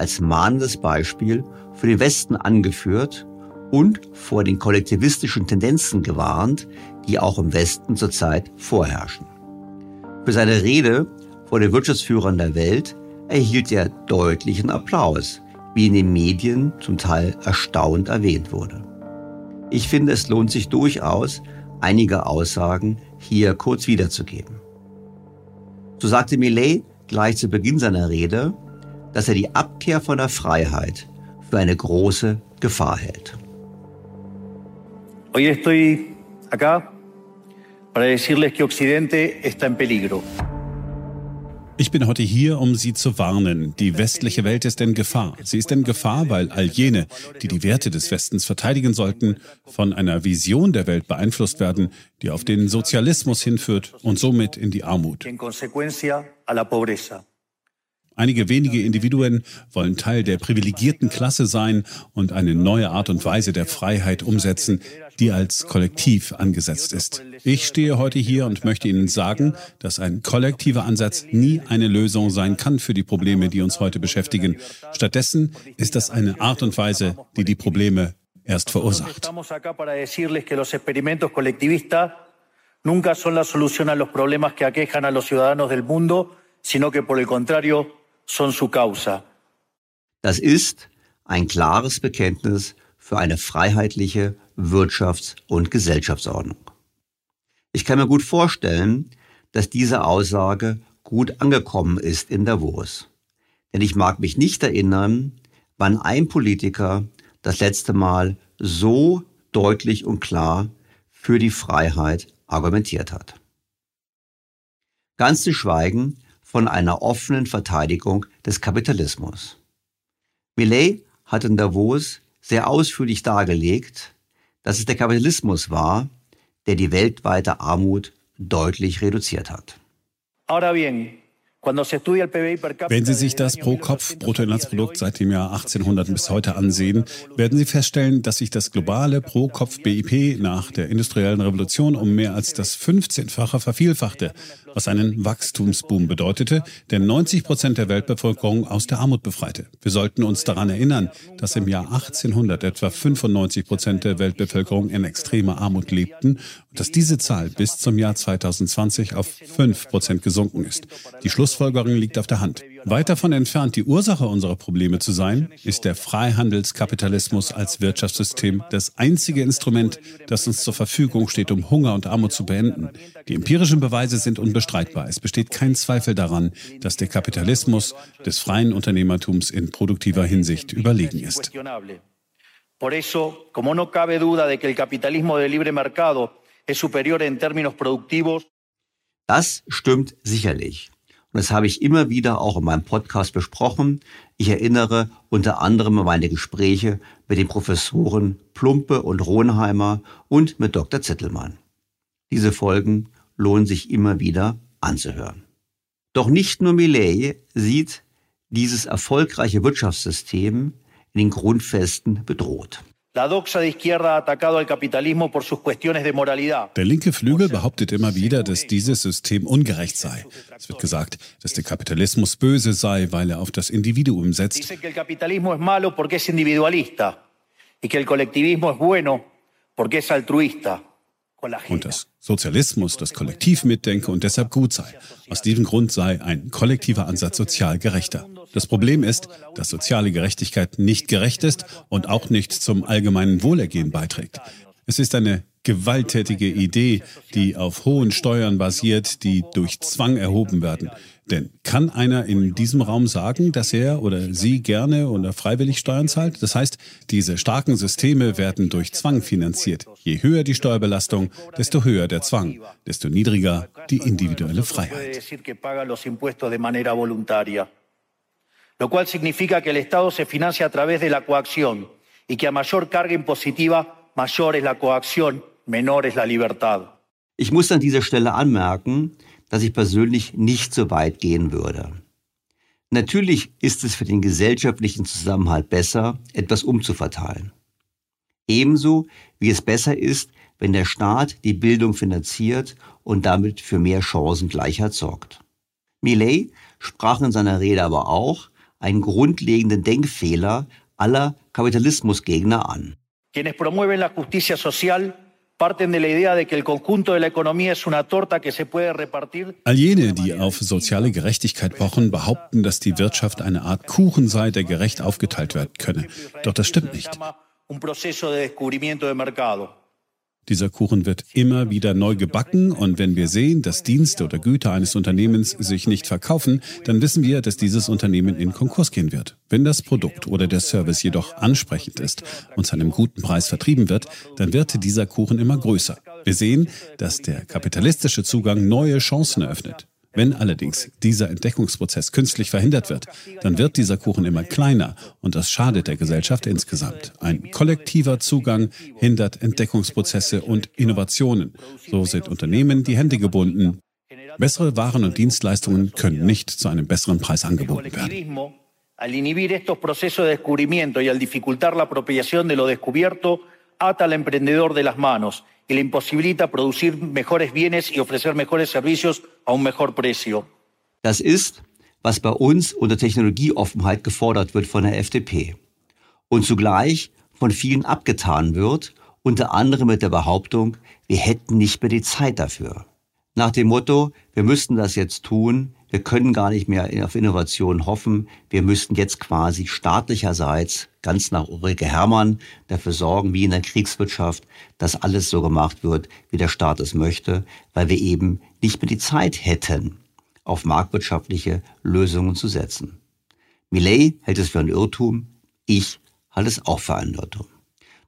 als mahnendes Beispiel für den Westen angeführt und vor den kollektivistischen Tendenzen gewarnt, die auch im Westen zurzeit vorherrschen. Für seine Rede vor den Wirtschaftsführern der Welt erhielt er deutlichen Applaus, wie in den Medien zum Teil erstaunt erwähnt wurde. Ich finde, es lohnt sich durchaus, einige Aussagen hier kurz wiederzugeben. So sagte Millet gleich zu Beginn seiner Rede, dass er die Abkehr von der Freiheit für eine große Gefahr hält. Hoy estoy acá para decirles que Occidente está en peligro. Ich bin heute hier, um Sie zu warnen. Die westliche Welt ist in Gefahr. Sie ist in Gefahr, weil all jene, die die Werte des Westens verteidigen sollten, von einer Vision der Welt beeinflusst werden, die auf den Sozialismus hinführt und somit in die Armut. Einige wenige Individuen wollen Teil der privilegierten Klasse sein und eine neue Art und Weise der Freiheit umsetzen, die als Kollektiv angesetzt ist. Ich stehe heute hier und möchte Ihnen sagen, dass ein kollektiver Ansatz nie eine Lösung sein kann für die Probleme, die uns heute beschäftigen. Stattdessen ist das eine Art und Weise, die die Probleme erst verursacht. Nunca son la solución a los problemas que aquejan a los ciudadanos del mundo, sino que por el contrario son su causa. Das ist ein klares Bekenntnis für eine freiheitliche Wirtschafts- und Gesellschaftsordnung. Ich kann mir gut vorstellen, dass diese Aussage gut angekommen ist in Davos. Denn ich mag mich nicht erinnern, wann ein Politiker das letzte Mal so deutlich und klar für die Freiheit argumentiert hat. Ganz zu schweigen von einer offenen Verteidigung des Kapitalismus. Millet hat in Davos sehr ausführlich dargelegt, dass es der Kapitalismus war, der die weltweite Armut deutlich reduziert hat. Ahora bien, wenn Sie sich das Pro-Kopf-Bruttoinlandsprodukt seit dem Jahr 1800 bis heute ansehen, werden Sie feststellen, dass sich das globale Pro-Kopf-BIP nach der industriellen Revolution um mehr als das 15-fache vervielfachte, was einen Wachstumsboom bedeutete, der 90 Prozent der Weltbevölkerung aus der Armut befreite. Wir sollten uns daran erinnern, dass im Jahr 1800 etwa 95 Prozent der Weltbevölkerung in extremer Armut lebten und dass diese Zahl bis zum Jahr 2020 auf 5 Prozent gesunken ist. Die Schluss Schlussfolgerung liegt auf der Hand. Weit davon entfernt, die Ursache unserer Probleme zu sein, ist der Freihandelskapitalismus als Wirtschaftssystem das einzige Instrument, das uns zur Verfügung steht, um Hunger und Armut zu beenden. Die empirischen Beweise sind unbestreitbar. Es besteht kein Zweifel daran, dass der Kapitalismus des freien Unternehmertums in produktiver Hinsicht überlegen ist. Por eso, como no cabe duda de que el capitalismo de libre mercado es superior en términos productivos, das stimmt sicherlich. Und das habe ich immer wieder auch in meinem Podcast besprochen. Ich erinnere unter anderem an meine Gespräche mit den Professoren Plumpe und Ronheimer und mit Dr. Zittelmann. Diese Folgen lohnen sich immer wieder anzuhören. Doch nicht nur Millet sieht dieses erfolgreiche Wirtschaftssystem in den Grundfesten bedroht. Der linke Flügel behauptet immer wieder, dass dieses System ungerecht sei. Es wird gesagt, dass der Kapitalismus böse sei, weil er auf das Individuum setzt. Dice que el capitalismo es malo porque es individualista y que el colectivismo es bueno porque es altruista. Und dass Sozialismus das Kollektiv mitdenke und deshalb gut sei. Aus diesem Grund sei ein kollektiver Ansatz sozial gerechter. Das Problem ist, dass soziale Gerechtigkeit nicht gerecht ist und auch nicht zum allgemeinen Wohlergehen beiträgt. Es ist eine gewalttätige Idee, die auf hohen Steuern basiert, die durch Zwang erhoben werden. Denn kann einer in diesem Raum sagen, dass er oder sie gerne oder freiwillig Steuern zahlt? Das heißt, diese starken Systeme werden durch Zwang finanziert. Je höher die Steuerbelastung, desto höher der Zwang, desto niedriger die individuelle Freiheit. Lo cual significa que el Estado se financia a través de la coacción y que a mayor carga impositiva, mayor es la coacción, menor es la libertad. Ich muss an dieser Stelle anmerken, dass ich persönlich nicht so weit gehen würde. Natürlich ist es für den gesellschaftlichen Zusammenhalt besser, etwas umzuverteilen. Ebenso wie es besser ist, wenn der Staat die Bildung finanziert und damit für mehr Chancengleichheit sorgt. Millet sprach in seiner Rede aber auch einen grundlegenden Denkfehler aller Kapitalismusgegner an. Quienes promueven la justicia social parten de la idea de que el conjunto de la economía es una torta que se puede repartir. All jene, die auf soziale Gerechtigkeit pochen, behaupten, dass die Wirtschaft eine Art Kuchen sei, der gerecht aufgeteilt werden könne. Doch das stimmt nicht. Un proceso de descubrimiento de mercado. Dieser Kuchen wird immer wieder neu gebacken und wenn wir sehen, dass Dienste oder Güter eines Unternehmens sich nicht verkaufen, dann wissen wir, dass dieses Unternehmen in Konkurs gehen wird. Wenn das Produkt oder der Service jedoch ansprechend ist und zu einem guten Preis vertrieben wird, dann wird dieser Kuchen immer größer. Wir sehen, dass der kapitalistische Zugang neue Chancen eröffnet. Wenn allerdings dieser Entdeckungsprozess künstlich verhindert wird, dann wird dieser Kuchen immer kleiner und das schadet der Gesellschaft insgesamt. Ein kollektiver Zugang hindert Entdeckungsprozesse und Innovationen. So sind Unternehmen die Hände gebunden. Bessere Waren und Dienstleistungen können nicht zu einem besseren Preis angeboten werden. Ata al emprendedor de las manos y le imposibilita producir mejores bienes y ofrecer mejores servicios a un mejor precio. Das ist, was bei uns unter Technologieoffenheit gefordert wird von der FDP und zugleich von vielen abgetan wird, unter anderem mit der Behauptung, wir hätten nicht mehr die Zeit dafür. Nach dem Motto, wir müssten das jetzt tun, wir können gar nicht mehr auf Innovation hoffen, wir müssten jetzt quasi staatlicherseits, ganz nach Ulrike Herrmann, dafür sorgen, wie in der Kriegswirtschaft, dass alles so gemacht wird, wie der Staat es möchte, weil wir eben nicht mehr die Zeit hätten, auf marktwirtschaftliche Lösungen zu setzen. Millet hält es für ein Irrtum, ich halte es auch für einen Irrtum.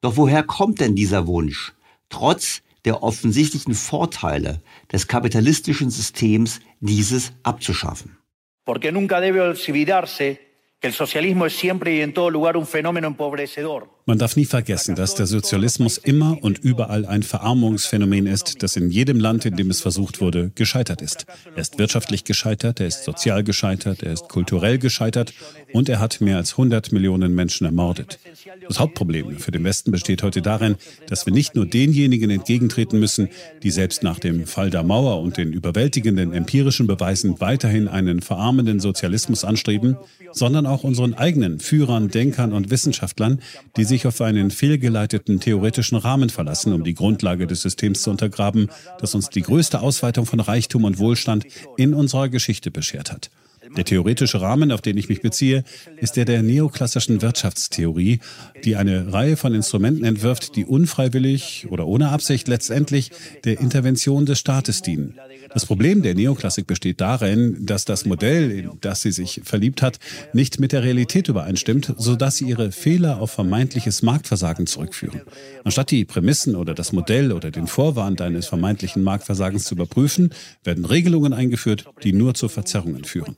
Doch woher kommt denn dieser Wunsch, trotz der offensichtlichen Vorteile des kapitalistischen Systems, dieses abzuschaffen. Porque nunca debe olvidarse que el socialismo es siempre y en todo lugar un fenómeno empobrecedor. Man darf nie vergessen, dass der Sozialismus immer und überall ein Verarmungsphänomen ist, das in jedem Land, in dem es versucht wurde, gescheitert ist. Er ist wirtschaftlich gescheitert, er ist sozial gescheitert, er ist kulturell gescheitert und er hat mehr als 100 Millionen Menschen ermordet. Das Hauptproblem für den Westen besteht heute darin, dass wir nicht nur denjenigen entgegentreten müssen, die selbst nach dem Fall der Mauer und den überwältigenden empirischen Beweisen weiterhin einen verarmenden Sozialismus anstreben, sondern auch unseren eigenen Führern, Denkern und Wissenschaftlern, die sich auf einen fehlgeleiteten theoretischen Rahmen verlassen, um die Grundlage des Systems zu untergraben, das uns die größte Ausweitung von Reichtum und Wohlstand in unserer Geschichte beschert hat. Der theoretische Rahmen, auf den ich mich beziehe, ist der der neoklassischen Wirtschaftstheorie, die eine Reihe von Instrumenten entwirft, die unfreiwillig oder ohne Absicht letztendlich der Intervention des Staates dienen. Das Problem der Neoklassik besteht darin, dass das Modell, in das sie sich verliebt hat, nicht mit der Realität übereinstimmt, sodass sie ihre Fehler auf vermeintliches Marktversagen zurückführen. Anstatt die Prämissen oder das Modell oder den Vorwand eines vermeintlichen Marktversagens zu überprüfen, werden Regelungen eingeführt, die nur zu Verzerrungen führen.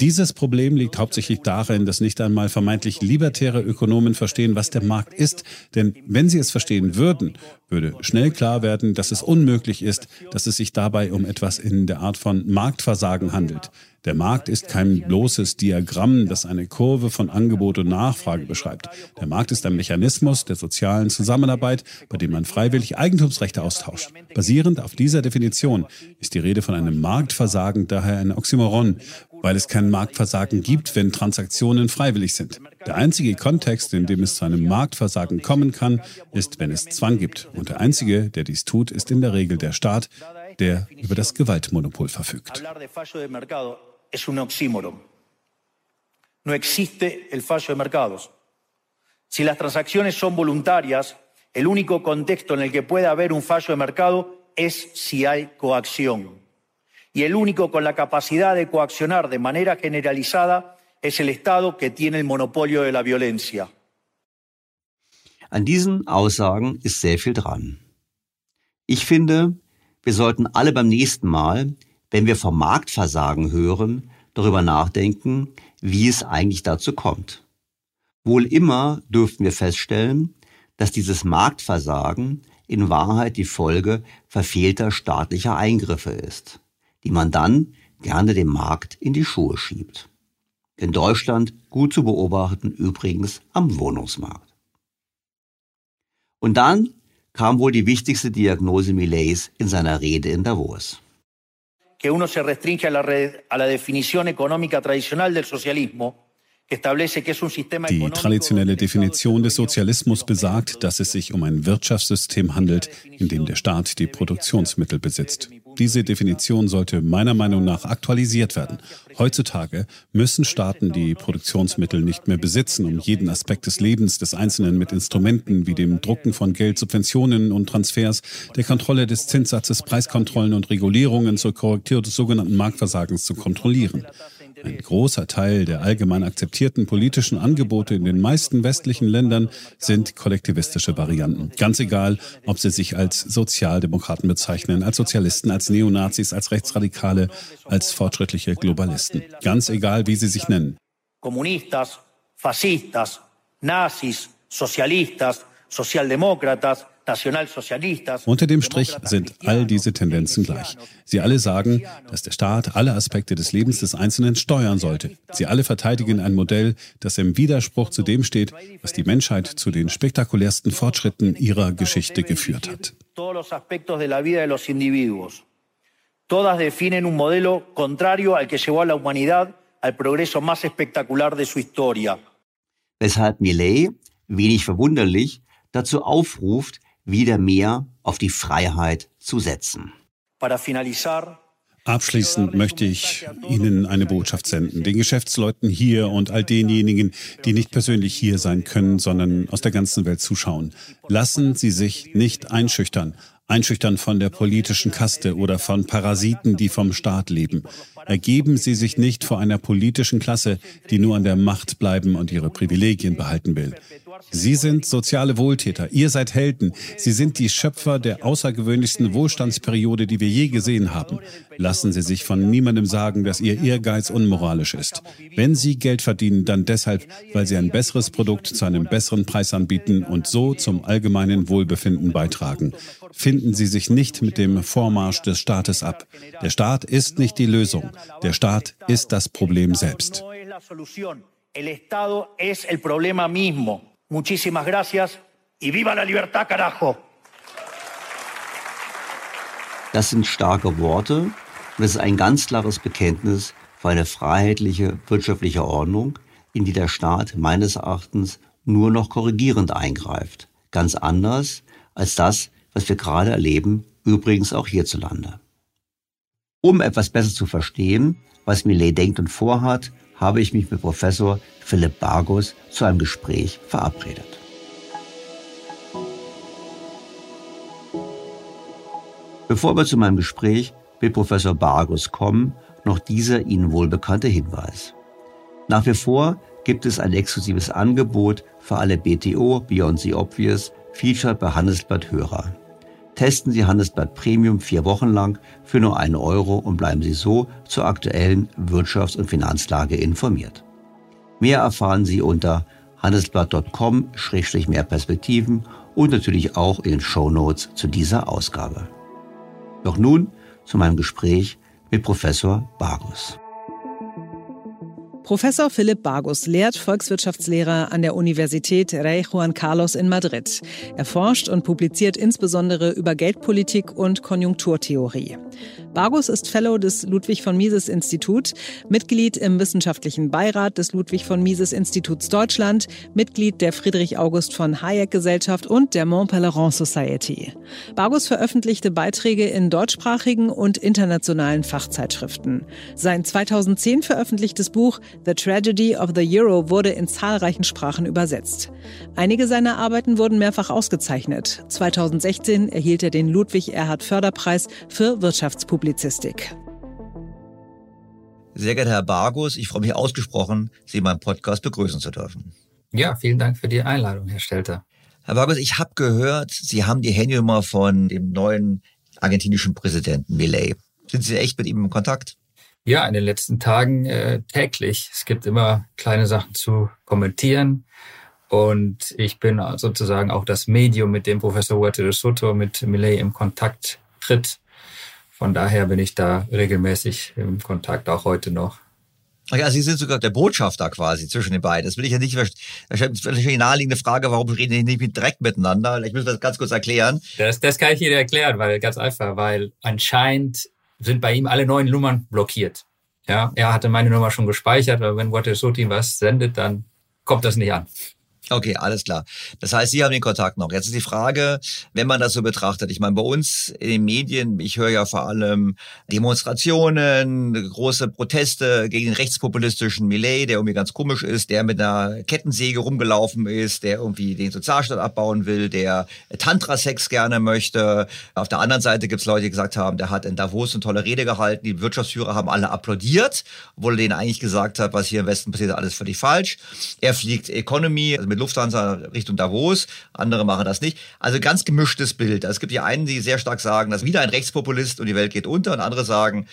Dieses Problem liegt hauptsächlich darin, dass nicht einmal vermeintlich libertäre Ökonomen verstehen, was der Markt ist. Denn wenn sie es verstehen würden, würde schnell klar werden, dass es unmöglich ist, dass es sich dabei um etwas in der Art von Marktversagen handelt. Der Markt ist kein bloßes Diagramm, das eine Kurve von Angebot und Nachfrage beschreibt. Der Markt ist ein Mechanismus der sozialen Zusammenarbeit, bei dem man freiwillig Eigentumsrechte austauscht. Basierend auf dieser Definition ist die Rede von einem Marktversagen daher ein Oxymoron, weil es kein Marktversagen gibt, wenn Transaktionen freiwillig sind. Der einzige Kontext, in dem es zu einem Marktversagen kommen kann, ist, wenn es Zwang gibt. Und der einzige, der dies tut, ist in der Regel der Staat, der über das Gewaltmonopol verfügt. No existe el fallo de mercados. Si las transacciones son voluntarias, el único contexto en el que puede haber un fallo de mercado es si hay coacción. Y el único con la capacidad de coaccionar de manera generalizada es el Estado que tiene el monopolio de la violencia. An diesen Aussagen ist sehr viel dran. Ich finde, wir sollten alle beim nächsten Mal, wenn wir vom Marktversagen hören, darüber nachdenken, wie es eigentlich dazu kommt. Wohl immer dürften wir feststellen, dass dieses Marktversagen in Wahrheit die Folge verfehlter staatlicher Eingriffe ist, die man dann gerne dem Markt in die Schuhe schiebt. In Deutschland gut zu beobachten übrigens am Wohnungsmarkt. Und dann kam wohl die wichtigste Diagnose Millets in seiner Rede in Davos. Que uno se restringe a la, a la definición económica tradicional del socialismo die traditionelle Definition des Sozialismus besagt, dass es sich um ein Wirtschaftssystem handelt, in dem der Staat die Produktionsmittel besitzt. Diese Definition sollte meiner Meinung nach aktualisiert werden. Heutzutage müssen Staaten die Produktionsmittel nicht mehr besitzen, um jeden Aspekt des Lebens des Einzelnen mit Instrumenten wie dem Drucken von Geld, Subventionen und Transfers, der Kontrolle des Zinssatzes, Preiskontrollen und Regulierungen zur Korrektur des sogenannten Marktversagens zu kontrollieren. Ein großer Teil der allgemein akzeptierten politischen Angebote in den meisten westlichen Ländern sind kollektivistische Varianten. Ganz egal, ob sie sich als Sozialdemokraten bezeichnen, als Sozialisten, als Neonazis, als Rechtsradikale, als fortschrittliche Globalisten. Ganz egal, wie sie sich nennen. Kommunistas, Fascistas, Nazis, Sozialistas, Sozialdemokratas, unter dem Strich sind all diese Tendenzen gleich. Sie alle sagen, dass der Staat alle Aspekte des Lebens des Einzelnen steuern sollte. Sie alle verteidigen ein Modell, das im Widerspruch zu dem steht, was die Menschheit zu den spektakulärsten Fortschritten ihrer Geschichte geführt hat. Todas definen un modelo contrario al que llevó a la humanidad al progreso más espectacular de su historia. Weshalb Millet, wenig verwunderlich, dazu aufruft, wieder mehr auf die Freiheit zu setzen. Abschließend möchte ich Ihnen eine Botschaft senden, den Geschäftsleuten hier und all denjenigen, die nicht persönlich hier sein können, sondern aus der ganzen Welt zuschauen. Lassen Sie sich nicht einschüchtern, einschüchtern von der politischen Kaste oder von Parasiten, die vom Staat leben. Ergeben Sie sich nicht vor einer politischen Klasse, die nur an der Macht bleiben und ihre Privilegien behalten will. Sie sind soziale Wohltäter. Ihr seid Helden. Sie sind die Schöpfer der außergewöhnlichsten Wohlstandsperiode, die wir je gesehen haben. Lassen Sie sich von niemandem sagen, dass Ihr Ehrgeiz unmoralisch ist. Wenn Sie Geld verdienen, dann deshalb, weil Sie ein besseres Produkt zu einem besseren Preis anbieten und so zum allgemeinen Wohlbefinden beitragen. Finden Sie sich nicht mit dem Vormarsch des Staates ab. Der Staat ist nicht die Lösung. Der Staat ist das Problem selbst. El Estado es el problema mismo. Muchísimas gracias y viva la libertad, carajo. Das sind starke Worte und es ist ein ganz klares Bekenntnis für eine freiheitliche wirtschaftliche Ordnung, in die der Staat meines Erachtens nur noch korrigierend eingreift. Ganz anders als das, was wir gerade erleben, übrigens auch hierzulande. Um etwas besser zu verstehen, was Millet denkt und vorhat, habe ich mich mit Professor Philipp Bargus zu einem Gespräch verabredet. Bevor wir zu meinem Gespräch mit Professor Bargus kommen, noch dieser Ihnen wohlbekannte Hinweis. Nach wie vor gibt es ein exklusives Angebot für alle BTO Beyond the Obvious Featured bei Handelsblatt Hörer. Testen Sie Handelsblatt Premium vier Wochen lang für nur einen Euro und bleiben Sie so zur aktuellen Wirtschafts- und Finanzlage informiert. Mehr erfahren Sie unter handelsblatt.com-mehr Perspektiven und natürlich auch in den Show Notes zu dieser Ausgabe. Doch nun zu meinem Gespräch mit Professor Bargus. Professor Philipp Bargus lehrt Volkswirtschaftslehrer an der Universität Rey Juan Carlos in Madrid. Er forscht und publiziert insbesondere über Geldpolitik und Konjunkturtheorie. Bargus ist Fellow des Ludwig von Mises Institut, Mitglied im wissenschaftlichen Beirat des Ludwig von Mises Instituts Deutschland, Mitglied der Friedrich August von Hayek Gesellschaft und der Mont Pelerin Society. Bargus veröffentlichte Beiträge in deutschsprachigen und internationalen Fachzeitschriften. Sein 2010 veröffentlichtes Buch The Tragedy of the Euro wurde in zahlreichen Sprachen übersetzt. Einige seiner Arbeiten wurden mehrfach ausgezeichnet. 2016 erhielt er den Ludwig Erhard Förderpreis für Wirtschaftspublizistik. Sehr geehrter Herr Bargus, ich freue mich ausgesprochen, Sie in meinem Podcast begrüßen zu dürfen. Ja, vielen Dank für die Einladung, Herr Stelter. Herr Bargus, ich habe gehört, Sie haben die Handynummer von dem neuen argentinischen Präsidenten Milei. Sind Sie echt mit ihm in Kontakt? Ja, in den letzten Tagen äh, täglich. Es gibt immer kleine Sachen zu kommentieren. Und ich bin sozusagen auch das Medium, mit dem Professor Huerta de Soto mit Millet im Kontakt tritt. Von daher bin ich da regelmäßig im Kontakt, auch heute noch. Ja, Sie sind sogar der Botschafter quasi zwischen den beiden. Das will ich ja nicht verstehen. Das ist natürlich eine naheliegende Frage, warum reden die nicht direkt miteinander? Ich muss das ganz kurz erklären. Das, das kann ich Ihnen erklären, weil ganz einfach, weil anscheinend sind bei ihm alle neuen Nummern blockiert. Ja, er hatte meine Nummer schon gespeichert, aber wenn Watersuti was sendet, dann kommt das nicht an. Okay, alles klar. Das heißt, Sie haben den Kontakt noch. Jetzt ist die Frage, wenn man das so betrachtet. Ich meine, bei uns in den Medien, ich höre ja vor allem Demonstrationen, große Proteste gegen den rechtspopulistischen Millet, der irgendwie ganz komisch ist, der mit einer Kettensäge rumgelaufen ist, der irgendwie den Sozialstaat abbauen will, der Tantra-Sex gerne möchte. Auf der anderen Seite gibt es Leute, die gesagt haben, der hat in Davos eine tolle Rede gehalten, die Wirtschaftsführer haben alle applaudiert, obwohl er denen eigentlich gesagt hat, was hier im Westen passiert, alles völlig falsch. Er fliegt Economy, also mit mit Lufthansa Richtung Davos, andere machen das nicht. Also ganz gemischtes Bild. Es gibt ja einen, die sehr stark sagen, dass wieder ein Rechtspopulist und die Welt geht unter und andere sagen,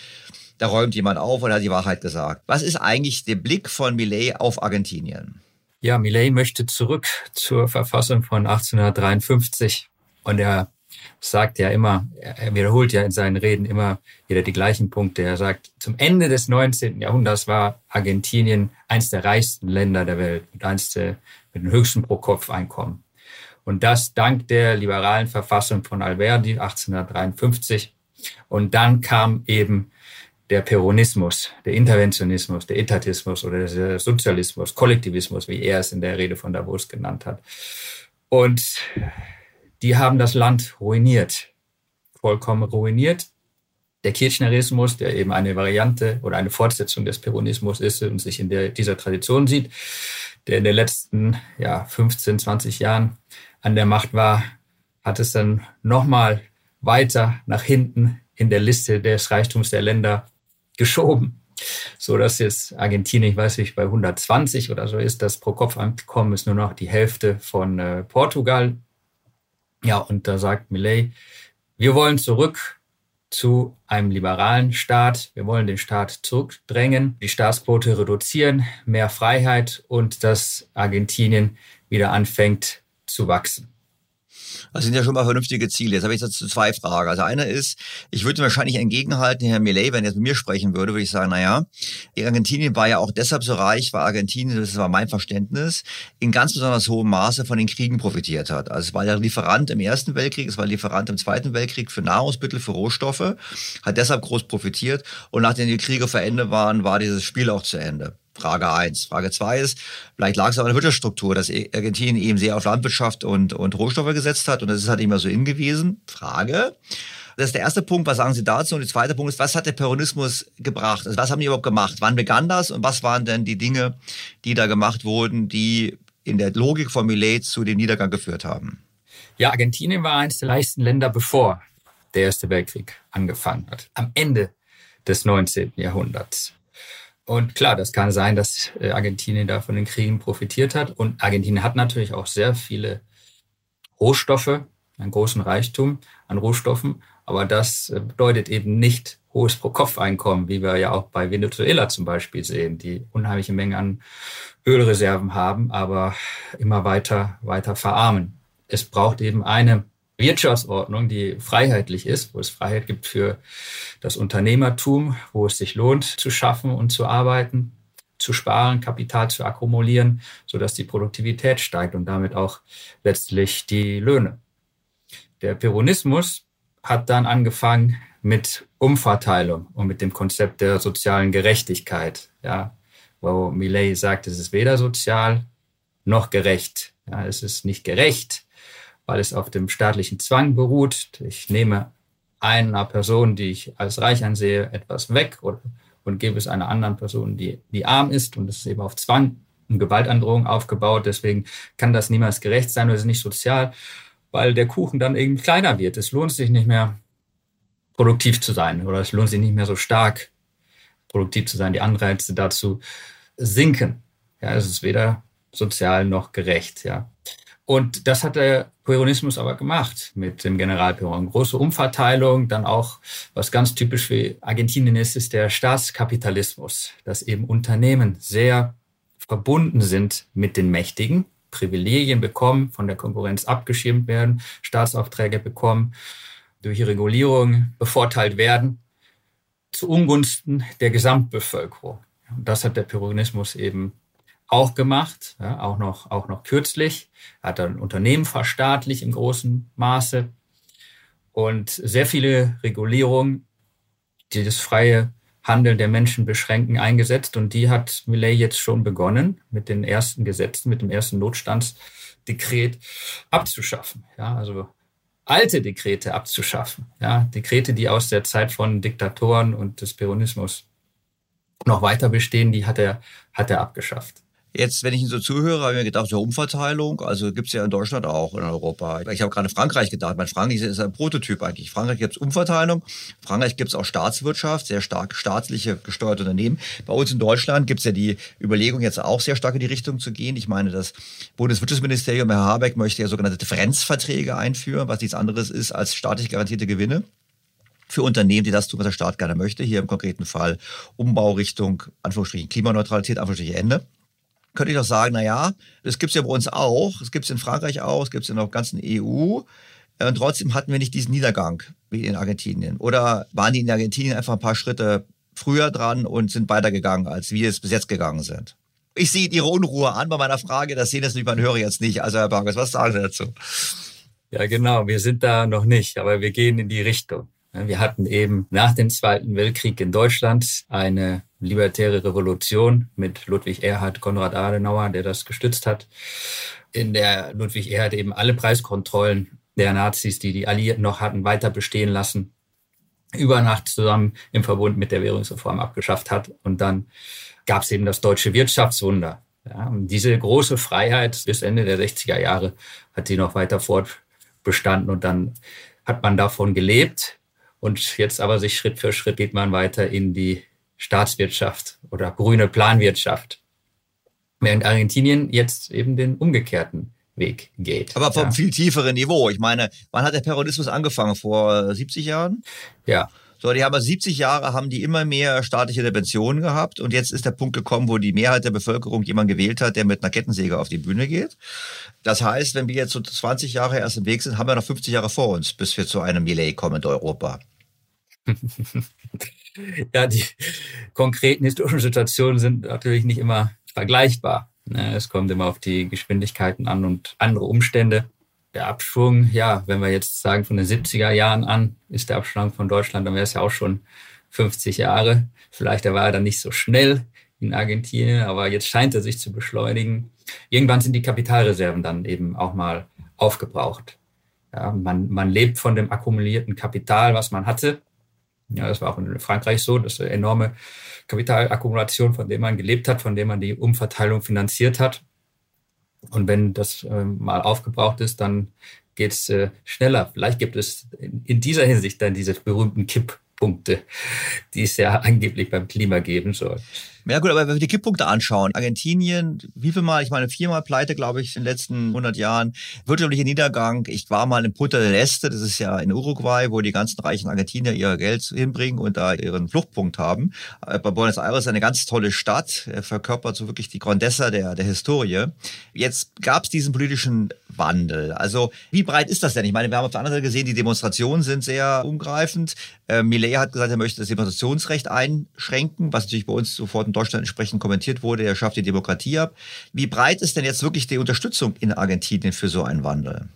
da räumt jemand auf und hat die Wahrheit gesagt. Was ist eigentlich der Blick von Millet auf Argentinien? Ja, Millet möchte zurück zur Verfassung von 1853 und er sagt ja immer, er wiederholt ja in seinen Reden immer wieder die gleichen Punkte. Er sagt, zum Ende des 19. Jahrhunderts war Argentinien eines der reichsten Länder der Welt und eines der mit dem höchsten Pro-Kopf-Einkommen. Und das dank der liberalen Verfassung von Alberti 1853. Und dann kam eben der Peronismus, der Interventionismus, der Etatismus oder der Sozialismus, Kollektivismus, wie er es in der Rede von Davos genannt hat. Und die haben das Land ruiniert, vollkommen ruiniert. Der Kirchnerismus, der eben eine Variante oder eine Fortsetzung des Peronismus ist und sich in der, dieser Tradition sieht, der in den letzten ja, 15, 20 Jahren an der Macht war, hat es dann nochmal weiter nach hinten in der Liste des Reichtums der Länder geschoben, so dass jetzt Argentinien, ich weiß nicht, bei 120 oder so ist, das Pro-Kopf-Einkommen ist nur noch die Hälfte von äh, Portugal. Ja, und da sagt Millet, wir wollen zurück zu einem liberalen Staat. Wir wollen den Staat zurückdrängen, die Staatsquote reduzieren, mehr Freiheit und dass Argentinien wieder anfängt zu wachsen. Das sind ja schon mal vernünftige Ziele. Jetzt habe ich dazu zwei Fragen. Also eine ist, ich würde wahrscheinlich entgegenhalten, Herr Millet, wenn er jetzt mit mir sprechen würde, würde ich sagen, naja, Argentinien war ja auch deshalb so reich, weil Argentinien, das war mein Verständnis, in ganz besonders hohem Maße von den Kriegen profitiert hat. Also es war ja Lieferant im Ersten Weltkrieg, es war Lieferant im Zweiten Weltkrieg für Nahrungsmittel, für Rohstoffe, hat deshalb groß profitiert und nachdem die Kriege vor Ende waren, war dieses Spiel auch zu Ende. Frage eins. Frage zwei ist, vielleicht lag es auch an der Wirtschaftsstruktur, dass Argentinien eben sehr auf Landwirtschaft und, und Rohstoffe gesetzt hat und das ist halt immer so in gewesen. Frage. Das ist der erste Punkt. Was sagen Sie dazu? Und der zweite Punkt ist, was hat der Peronismus gebracht? Also was haben die überhaupt gemacht? Wann begann das? Und was waren denn die Dinge, die da gemacht wurden, die in der Logik von Millet zu dem Niedergang geführt haben? Ja, Argentinien war eines der reichsten Länder, bevor der Erste Weltkrieg angefangen hat. Am Ende des 19. Jahrhunderts. Und klar, das kann sein, dass äh, Argentinien da von den Kriegen profitiert hat. Und Argentinien hat natürlich auch sehr viele Rohstoffe, einen großen Reichtum an Rohstoffen, aber das äh, bedeutet eben nicht hohes Pro-Kopf-Einkommen, wie wir ja auch bei Venezuela zum Beispiel sehen, die unheimliche Mengen an Ölreserven haben, aber immer weiter, weiter verarmen. Es braucht eben eine Wirtschaftsordnung, die freiheitlich ist, wo es Freiheit gibt für das Unternehmertum, wo es sich lohnt zu schaffen und zu arbeiten, zu sparen, Kapital zu akkumulieren, sodass die Produktivität steigt und damit auch letztlich die Löhne. Der Peronismus hat dann angefangen mit Umverteilung und mit dem Konzept der sozialen Gerechtigkeit, ja, wo Millet sagt, es ist weder sozial noch gerecht. Ja, es ist nicht gerecht, weil es auf dem staatlichen Zwang beruht. Ich nehme einer Person, die ich als reich ansehe, etwas weg oder, und gebe es einer anderen Person, die, die arm ist. Und es ist eben auf Zwang und Gewaltandrohung aufgebaut. Deswegen kann das niemals gerecht sein oder ist nicht sozial, weil der Kuchen dann eben kleiner wird. Es lohnt sich nicht mehr, produktiv zu sein oder es lohnt sich nicht mehr so stark, produktiv zu sein. Die Anreize dazu sinken. Ja, es ist weder sozial noch gerecht. Ja. Und das hat der Peronismus aber gemacht mit dem General Peron. Große Umverteilung, dann auch, was ganz typisch für Argentinien ist, ist der Staatskapitalismus, dass eben Unternehmen sehr verbunden sind mit den Mächtigen, Privilegien bekommen, von der Konkurrenz abgeschirmt werden, Staatsaufträge bekommen, durch Regulierung bevorteilt werden, zu Ungunsten der Gesamtbevölkerung. Und das hat der Peronismus eben auch gemacht, ja, auch, noch, auch noch kürzlich. Er hat ein Unternehmen verstaatlicht im großen Maße und sehr viele Regulierungen, die das freie Handeln der Menschen beschränken, eingesetzt. Und die hat Millet jetzt schon begonnen, mit den ersten Gesetzen, mit dem ersten Notstandsdekret abzuschaffen. Ja, also alte Dekrete abzuschaffen. Ja, Dekrete, die aus der Zeit von Diktatoren und des Peronismus noch weiter bestehen, die hat er, hat er abgeschafft. Jetzt, wenn ich Ihnen so zuhöre, habe ich mir gedacht, ja, Umverteilung, also gibt es ja in Deutschland auch, in Europa. Ich habe gerade Frankreich gedacht, weil Frankreich ist ein Prototyp eigentlich. Frankreich gibt es Umverteilung, Frankreich gibt es auch Staatswirtschaft, sehr stark staatliche gesteuerte Unternehmen. Bei uns in Deutschland gibt es ja die Überlegung, jetzt auch sehr stark in die Richtung zu gehen. Ich meine, das Bundeswirtschaftsministerium, Herr Habeck, möchte ja sogenannte Differenzverträge einführen, was nichts anderes ist als staatlich garantierte Gewinne für Unternehmen, die das tun, was der Staat gerne möchte. Hier im konkreten Fall Umbau Richtung, Anführungsstrichen, Klimaneutralität, Anführungsstrichen Ende könnte ich doch sagen, na ja, das gibt's ja bei uns auch, es gibt's in Frankreich auch, es gibt's in der ganzen EU. Und trotzdem hatten wir nicht diesen Niedergang wie in Argentinien. Oder waren die in Argentinien einfach ein paar Schritte früher dran und sind weitergegangen, als wir es bis jetzt gegangen sind? Ich sehe Ihre Unruhe an bei meiner Frage, das sehen das nicht mein Hörer jetzt nicht. Also Herr Barges, was sagen Sie dazu? Ja, genau, wir sind da noch nicht, aber wir gehen in die Richtung. Wir hatten eben nach dem Zweiten Weltkrieg in Deutschland eine libertäre Revolution mit Ludwig Erhard, Konrad Adenauer, der das gestützt hat, in der Ludwig Erhard eben alle Preiskontrollen der Nazis, die die Alliierten noch hatten, weiter bestehen lassen, über Nacht zusammen im Verbund mit der Währungsreform abgeschafft hat. Und dann gab es eben das deutsche Wirtschaftswunder. Ja, und diese große Freiheit bis Ende der 60er Jahre hat sie noch weiter fortbestanden und dann hat man davon gelebt. Und jetzt aber sich Schritt für Schritt geht man weiter in die Staatswirtschaft oder grüne Planwirtschaft. Während Argentinien jetzt eben den umgekehrten Weg geht. Aber vom ja. viel tieferen Niveau. Ich meine, wann hat der Peronismus angefangen? Vor 70 Jahren? Ja. So, die haben 70 Jahre haben die immer mehr staatliche Interventionen gehabt und jetzt ist der Punkt gekommen, wo die Mehrheit der Bevölkerung jemanden gewählt hat, der mit einer Kettensäge auf die Bühne geht. Das heißt, wenn wir jetzt so 20 Jahre erst im Weg sind, haben wir noch 50 Jahre vor uns, bis wir zu einem Millet kommen in Europa. [LAUGHS] ja, die konkreten historischen Situationen sind natürlich nicht immer vergleichbar. Ne? Es kommt immer auf die Geschwindigkeiten an und andere Umstände. Der Abschwung, ja, wenn wir jetzt sagen von den 70er Jahren an, ist der Abschwung von Deutschland, dann wäre es ja auch schon 50 Jahre. Vielleicht war er dann nicht so schnell in Argentinien, aber jetzt scheint er sich zu beschleunigen. Irgendwann sind die Kapitalreserven dann eben auch mal aufgebraucht. Ja, man, man lebt von dem akkumulierten Kapital, was man hatte. Ja, das war auch in Frankreich so, dass eine enorme Kapitalakkumulation, von dem man gelebt hat, von dem man die Umverteilung finanziert hat. Und wenn das äh, mal aufgebraucht ist, dann geht es äh, schneller. Vielleicht gibt es in, in, dieser Hinsicht dann diese berühmten Kipppunkte, die es ja angeblich beim Klima geben soll. Ja gut, aber wenn wir die Kipppunkte anschauen, Argentinien, wie viel Mal, ich meine viermal pleite, glaube ich, in den letzten 100 Jahren, wirtschaftlicher Niedergang. Ich war mal in Punta del Este, das ist ja in Uruguay, wo die ganzen reichen Argentinier ihr Geld hinbringen und da ihren Fluchtpunkt haben. Bei Buenos Aires ist eine ganz tolle Stadt, verkörpert so wirklich die Grandessa der, der Historie. Jetzt gab es diesen politischen Wandel. Also wie breit ist das denn? Ich meine, wir haben auf der anderen Seite gesehen, die Demonstrationen sind sehr umgreifend. Äh, Millet hat gesagt, er möchte das Demonstrationsrecht einschränken, was natürlich bei uns sofort in Deutschland entsprechend kommentiert wurde. Er schafft die Demokratie ab. Wie breit ist denn jetzt wirklich die Unterstützung in Argentinien für so einen Wandel?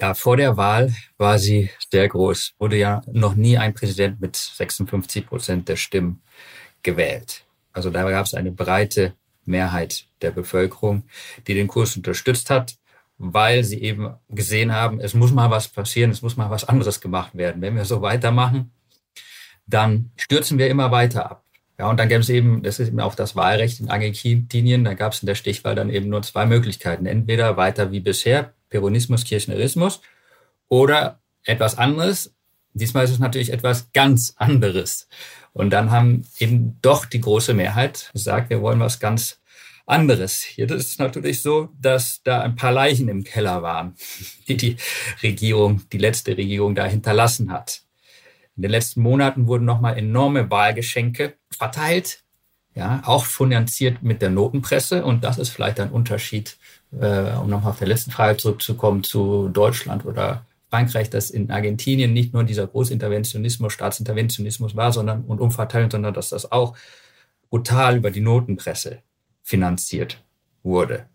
Ja, vor der Wahl war sie sehr groß. Wurde ja noch nie ein Präsident mit 56 Prozent der Stimmen gewählt. Also da gab es eine breite Mehrheit der Bevölkerung, die den Kurs unterstützt hat weil sie eben gesehen haben, es muss mal was passieren, es muss mal was anderes gemacht werden. Wenn wir so weitermachen, dann stürzen wir immer weiter ab. Ja, und dann gäbe es eben, das ist eben auch das Wahlrecht in Argentinien, da gab es in der Stichwahl dann eben nur zwei Möglichkeiten. Entweder weiter wie bisher, Peronismus, Kirchnerismus, oder etwas anderes. Diesmal ist es natürlich etwas ganz anderes. Und dann haben eben doch die große Mehrheit gesagt, wir wollen was ganz anderes. Hier ist es natürlich so, dass da ein paar Leichen im Keller waren, [LAUGHS] die die Regierung, die letzte Regierung da hinterlassen hat. In den letzten Monaten wurden nochmal enorme Wahlgeschenke verteilt, ja, auch finanziert mit der Notenpresse. Und das ist vielleicht ein Unterschied, äh, um nochmal auf der letzten Frage zurückzukommen, zu Deutschland oder Frankreich, dass in Argentinien nicht nur dieser Großinterventionismus, Staatsinterventionismus war, sondern und umverteilen, sondern dass das auch brutal über die Notenpresse finanziert wurde.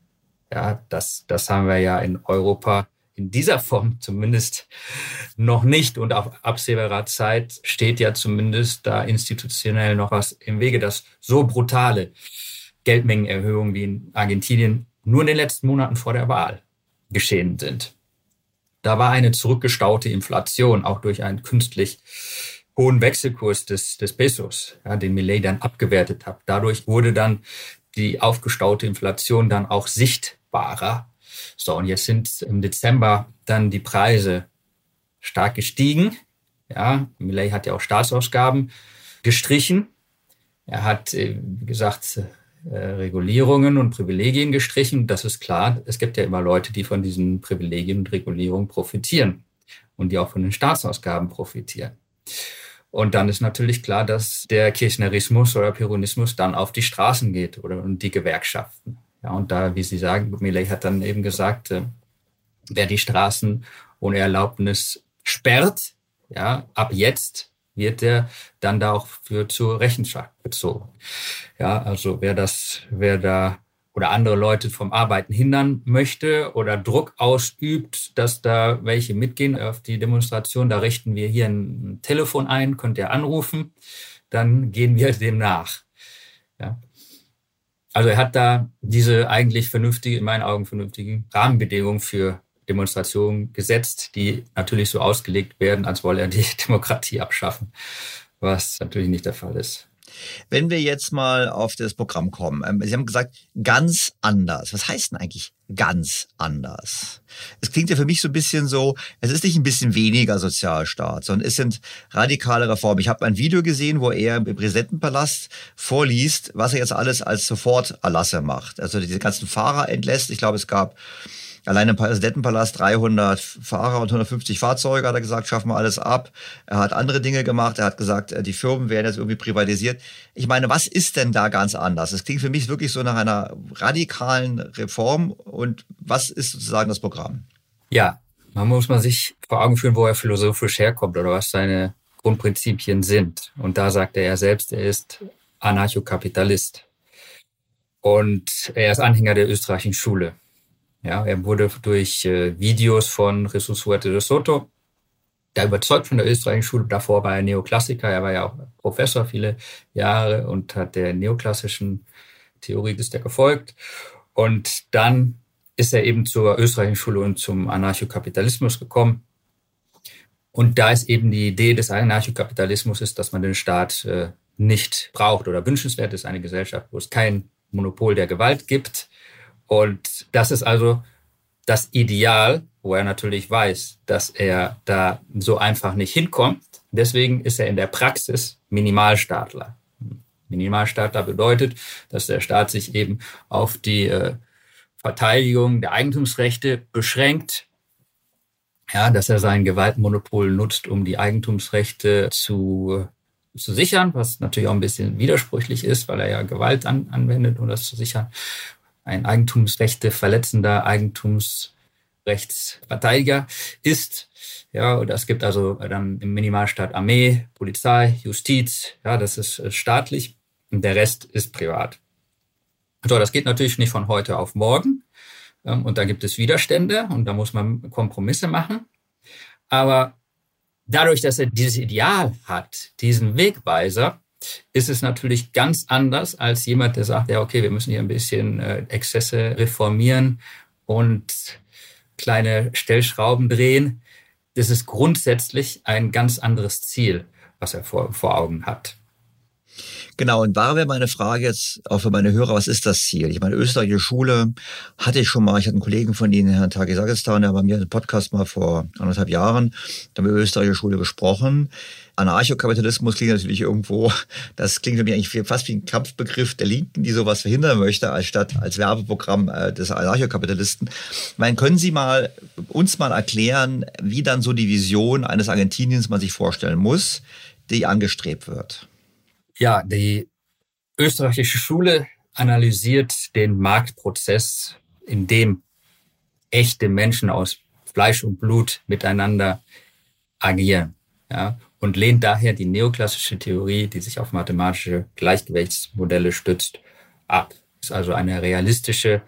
Ja, das, das haben wir ja in Europa in dieser Form zumindest noch nicht. Und auf absehbarer Zeit steht ja zumindest da institutionell noch was im Wege, dass so brutale Geldmengenerhöhungen wie in Argentinien nur in den letzten Monaten vor der Wahl geschehen sind. Da war eine zurückgestaute Inflation, auch durch einen künstlich hohen Wechselkurs des, des Pesos, ja, den Millet dann abgewertet hat. Dadurch wurde dann die aufgestaute Inflation dann auch sichtbarer. So, und jetzt sind im Dezember dann die Preise stark gestiegen. Ja, Millet hat ja auch Staatsausgaben gestrichen. Er hat, äh, wie gesagt, äh, Regulierungen und Privilegien gestrichen. Das ist klar. Es gibt ja immer Leute, die von diesen Privilegien und Regulierungen profitieren und die auch von den Staatsausgaben profitieren. Und dann ist natürlich klar, dass der Kirchnerismus oder Peronismus dann auf die Straßen geht oder und die Gewerkschaften. Ja, und da, wie Sie sagen, Millet hat dann eben gesagt, äh, wer die Straßen ohne Erlaubnis sperrt, ja, ab jetzt wird er dann da auch für zur Rechenschaft gezogen. Ja, also wer das, wer da oder andere Leute vom Arbeiten hindern möchte oder Druck ausübt, dass da welche mitgehen auf die Demonstration, da richten wir hier ein Telefon ein, könnt ihr anrufen, dann gehen wir [LAUGHS] dem nach. Ja. Also er hat da diese eigentlich vernünftige, in meinen Augen vernünftigen Rahmenbedingungen für Demonstrationen gesetzt, die natürlich so ausgelegt werden, als wolle er die [LAUGHS] Demokratie abschaffen, was natürlich nicht der Fall ist. Wenn wir jetzt mal auf das Programm kommen, ähm, Sie haben gesagt, ganz anders. Was heißt denn eigentlich ganz anders? Es klingt ja für mich so ein bisschen so, es ist nicht ein bisschen weniger Sozialstaat, sondern es sind radikale Reformen. Ich habe ein Video gesehen, wo er im Präsidentenpalast vorliest, was er jetzt alles als Soforterlasse macht. Also diese ganzen Fahrer entlässt. Ich glaube, es gab Allein im Präsidentenpalast 300 Fahrer und 150 Fahrzeuge, hat er gesagt, schaffen wir alles ab. Er hat andere Dinge gemacht. Er hat gesagt, äh, die Firmen werden jetzt irgendwie privatisiert. Ich meine, was ist denn da ganz anders? Es klingt für mich wirklich so nach einer radikalen Reform. Und was ist sozusagen das Programm? Ja, man muss man sich vor Augen führen, wo er philosophisch herkommt oder was seine Grundprinzipien sind. Und da sagt er selbst, er ist Anarchokapitalist. Und er ist Anhänger der österreichischen Schule. Ja, er wurde durch äh, Videos von Jesus Suerte de Soto da überzeugt von der österreichischen Schule. Davor war er Neoklassiker, er war ja auch Professor viele Jahre und hat der neoklassischen Theorie ist er gefolgt. Und dann ist er eben zur österreichischen Schule und zum Anarchokapitalismus gekommen. Und da ist eben die Idee des Anarchokapitalismus ist, dass man den Staat äh, nicht braucht oder wünschenswert ist, eine Gesellschaft, wo es kein Monopol der Gewalt gibt, und das ist also das Ideal, wo er natürlich weiß, dass er da so einfach nicht hinkommt. Deswegen ist er in der Praxis Minimalstaatler. Minimalstaat da bedeutet, dass der Staat sich eben auf die äh, Verteidigung der Eigentumsrechte beschränkt, ja, dass er sein Gewaltmonopol nutzt, um die Eigentumsrechte zu, zu sichern, was natürlich auch ein bisschen widersprüchlich ist, weil er ja Gewalt an, anwendet, um das zu sichern. Ein Eigentumsrechte verletzender Eigentumsrechtsverteidiger ist. Ja, und es gibt also dann im Minimalstaat Armee, Polizei, Justiz, ja, das ist äh, staatlich und der Rest ist privat. So, das geht natürlich nicht von heute auf morgen. Ähm, und da gibt es Widerstände und da muss man Kompromisse machen. Aber dadurch, dass er dieses Ideal hat, diesen Wegweiser, ist es natürlich ganz anders als jemand, der sagt, ja, okay, wir müssen hier ein bisschen äh, Exzesse reformieren und kleine Stellschrauben drehen. Das ist grundsätzlich ein ganz anderes Ziel, was er vor, vor Augen hat. Genau, und da wäre meine Frage jetzt auch für meine Hörer, was ist das Ziel? Ich meine, österreichische Schule hatte ich schon mal, ich hatte einen Kollegen von Ihnen, Herrn Taki Sagistan, der bei mir einen Podcast mal vor anderthalb Jahren, da haben wir über österreichische Schule gesprochen. Anarchokapitalismus klingt natürlich irgendwo, das klingt für mich eigentlich fast wie ein Kampfbegriff der Linken, die sowas verhindern möchte, als statt als Werbeprogramm äh, des Anarchokapitalisten. Meine, können Sie mal uns mal erklären, wie dann so die Vision eines Argentiniens man sich vorstellen muss, die angestrebt wird? Ja, die österreichische Schule analysiert den Marktprozess, in dem echte Menschen aus Fleisch und Blut miteinander agieren. Ja, und lehnt daher die neoklassische Theorie, die sich auf mathematische Gleichgewichtsmodelle stützt, ab. Ist also eine realistische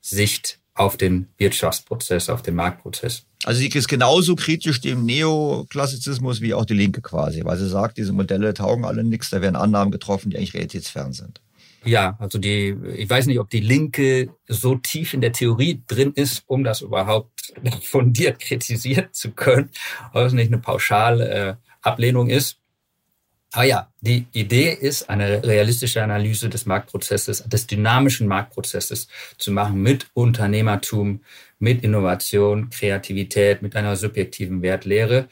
Sicht auf den Wirtschaftsprozess, auf den Marktprozess. Also sie ist genauso kritisch dem Neoklassizismus wie auch die Linke quasi, weil sie sagt, diese Modelle taugen alle nichts, da werden Annahmen getroffen, die eigentlich realitätsfern sind. Ja, also die, ich weiß nicht, ob die Linke so tief in der Theorie drin ist, um das überhaupt [LAUGHS] fundiert kritisieren zu können, ob es nicht eine pauschale äh, Ablehnung ist. Aber ja, die Idee ist, eine realistische Analyse des Marktprozesses, des dynamischen Marktprozesses zu machen mit Unternehmertum, mit Innovation, Kreativität, mit einer subjektiven Wertlehre,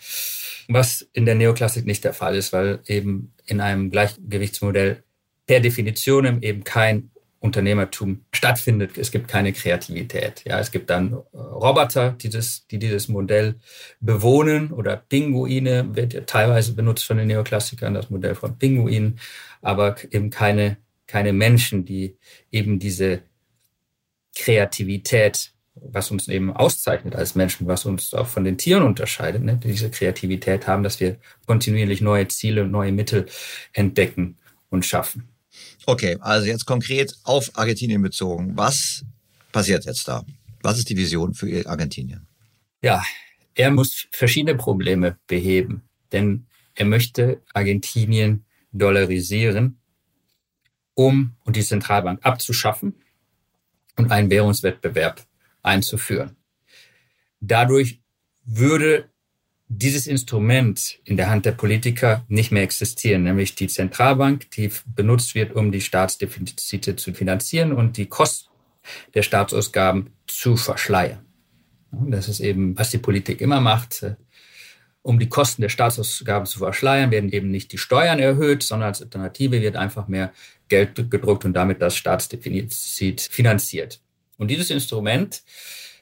was in der Neoklassik nicht der Fall ist, weil eben in einem Gleichgewichtsmodell per Definition eben kein Unternehmertum stattfindet. Es gibt keine Kreativität. Ja, es gibt dann äh, Roboter, die, das, die dieses Modell bewohnen oder Pinguine wird ja teilweise benutzt von den Neoklassikern, das Modell von Pinguinen, aber eben keine, keine Menschen, die eben diese Kreativität was uns eben auszeichnet als Menschen, was uns auch von den Tieren unterscheidet, ne? diese Kreativität haben, dass wir kontinuierlich neue Ziele und neue Mittel entdecken und schaffen. Okay, also jetzt konkret auf Argentinien bezogen. Was passiert jetzt da? Was ist die Vision für Argentinien? Ja, er muss verschiedene Probleme beheben, denn er möchte Argentinien dollarisieren, um und die Zentralbank abzuschaffen und einen Währungswettbewerb einzuführen. Dadurch würde dieses Instrument in der Hand der Politiker nicht mehr existieren, nämlich die Zentralbank, die benutzt wird, um die Staatsdefizite zu finanzieren und die Kosten der Staatsausgaben zu verschleiern. Das ist eben, was die Politik immer macht. Um die Kosten der Staatsausgaben zu verschleiern, werden eben nicht die Steuern erhöht, sondern als Alternative wird einfach mehr Geld gedruckt und damit das Staatsdefizit finanziert. Und dieses Instrument,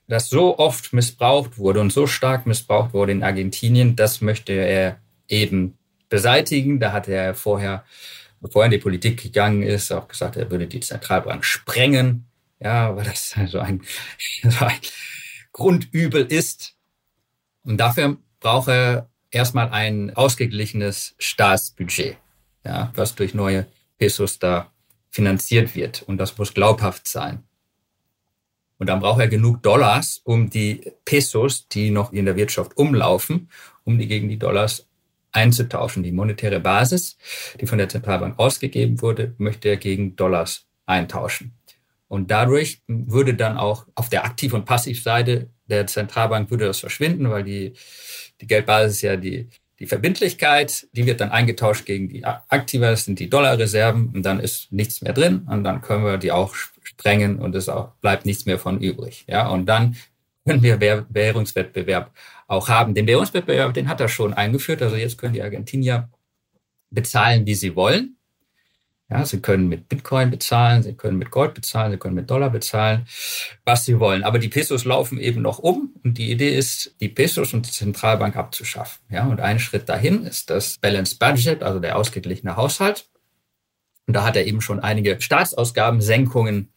das so oft missbraucht wurde und so stark missbraucht wurde in Argentinien, das möchte er eben beseitigen. Da hat er vorher, bevor er in die Politik gegangen ist, auch gesagt, er würde die Zentralbank sprengen. Ja, weil das [LAUGHS] so ein, so ein Grundübel ist. Und dafür braucht er erstmal ein ausgeglichenes Staatsbudget, ja, was durch neue Pesos da finanziert wird. Und das muss glaubhaft sein. Und dann braucht er genug Dollars, um die Pesos, die noch in der Wirtschaft umlaufen, um die gegen die Dollars einzutauschen. Die monetäre Basis, die von der Zentralbank ausgegeben wurde, möchte er gegen Dollars eintauschen. Und dadurch würde dann auch auf der Aktiv- und Passivseite der Zentralbank würde das verschwinden, weil die, die Geldbasis ja die, die Verbindlichkeit, die wird dann eingetauscht gegen die Aktiva, das sind die Dollarreserven und dann ist nichts mehr drin und dann können wir die auch sprengen und es auch, bleibt nichts mehr von übrig. Ja, und dann können wir Währungswettbewerb auch haben. Den Währungswettbewerb, den hat er schon eingeführt. Also jetzt können die Argentinier bezahlen, wie sie wollen. Ja, sie können mit Bitcoin bezahlen, sie können mit Gold bezahlen, sie können mit Dollar bezahlen, was sie wollen. Aber die Pesos laufen eben noch um und die Idee ist, die Pesos und die Zentralbank abzuschaffen. Ja, und ein Schritt dahin ist das Balanced Budget, also der ausgeglichene Haushalt. Und da hat er eben schon einige Staatsausgabensenkungen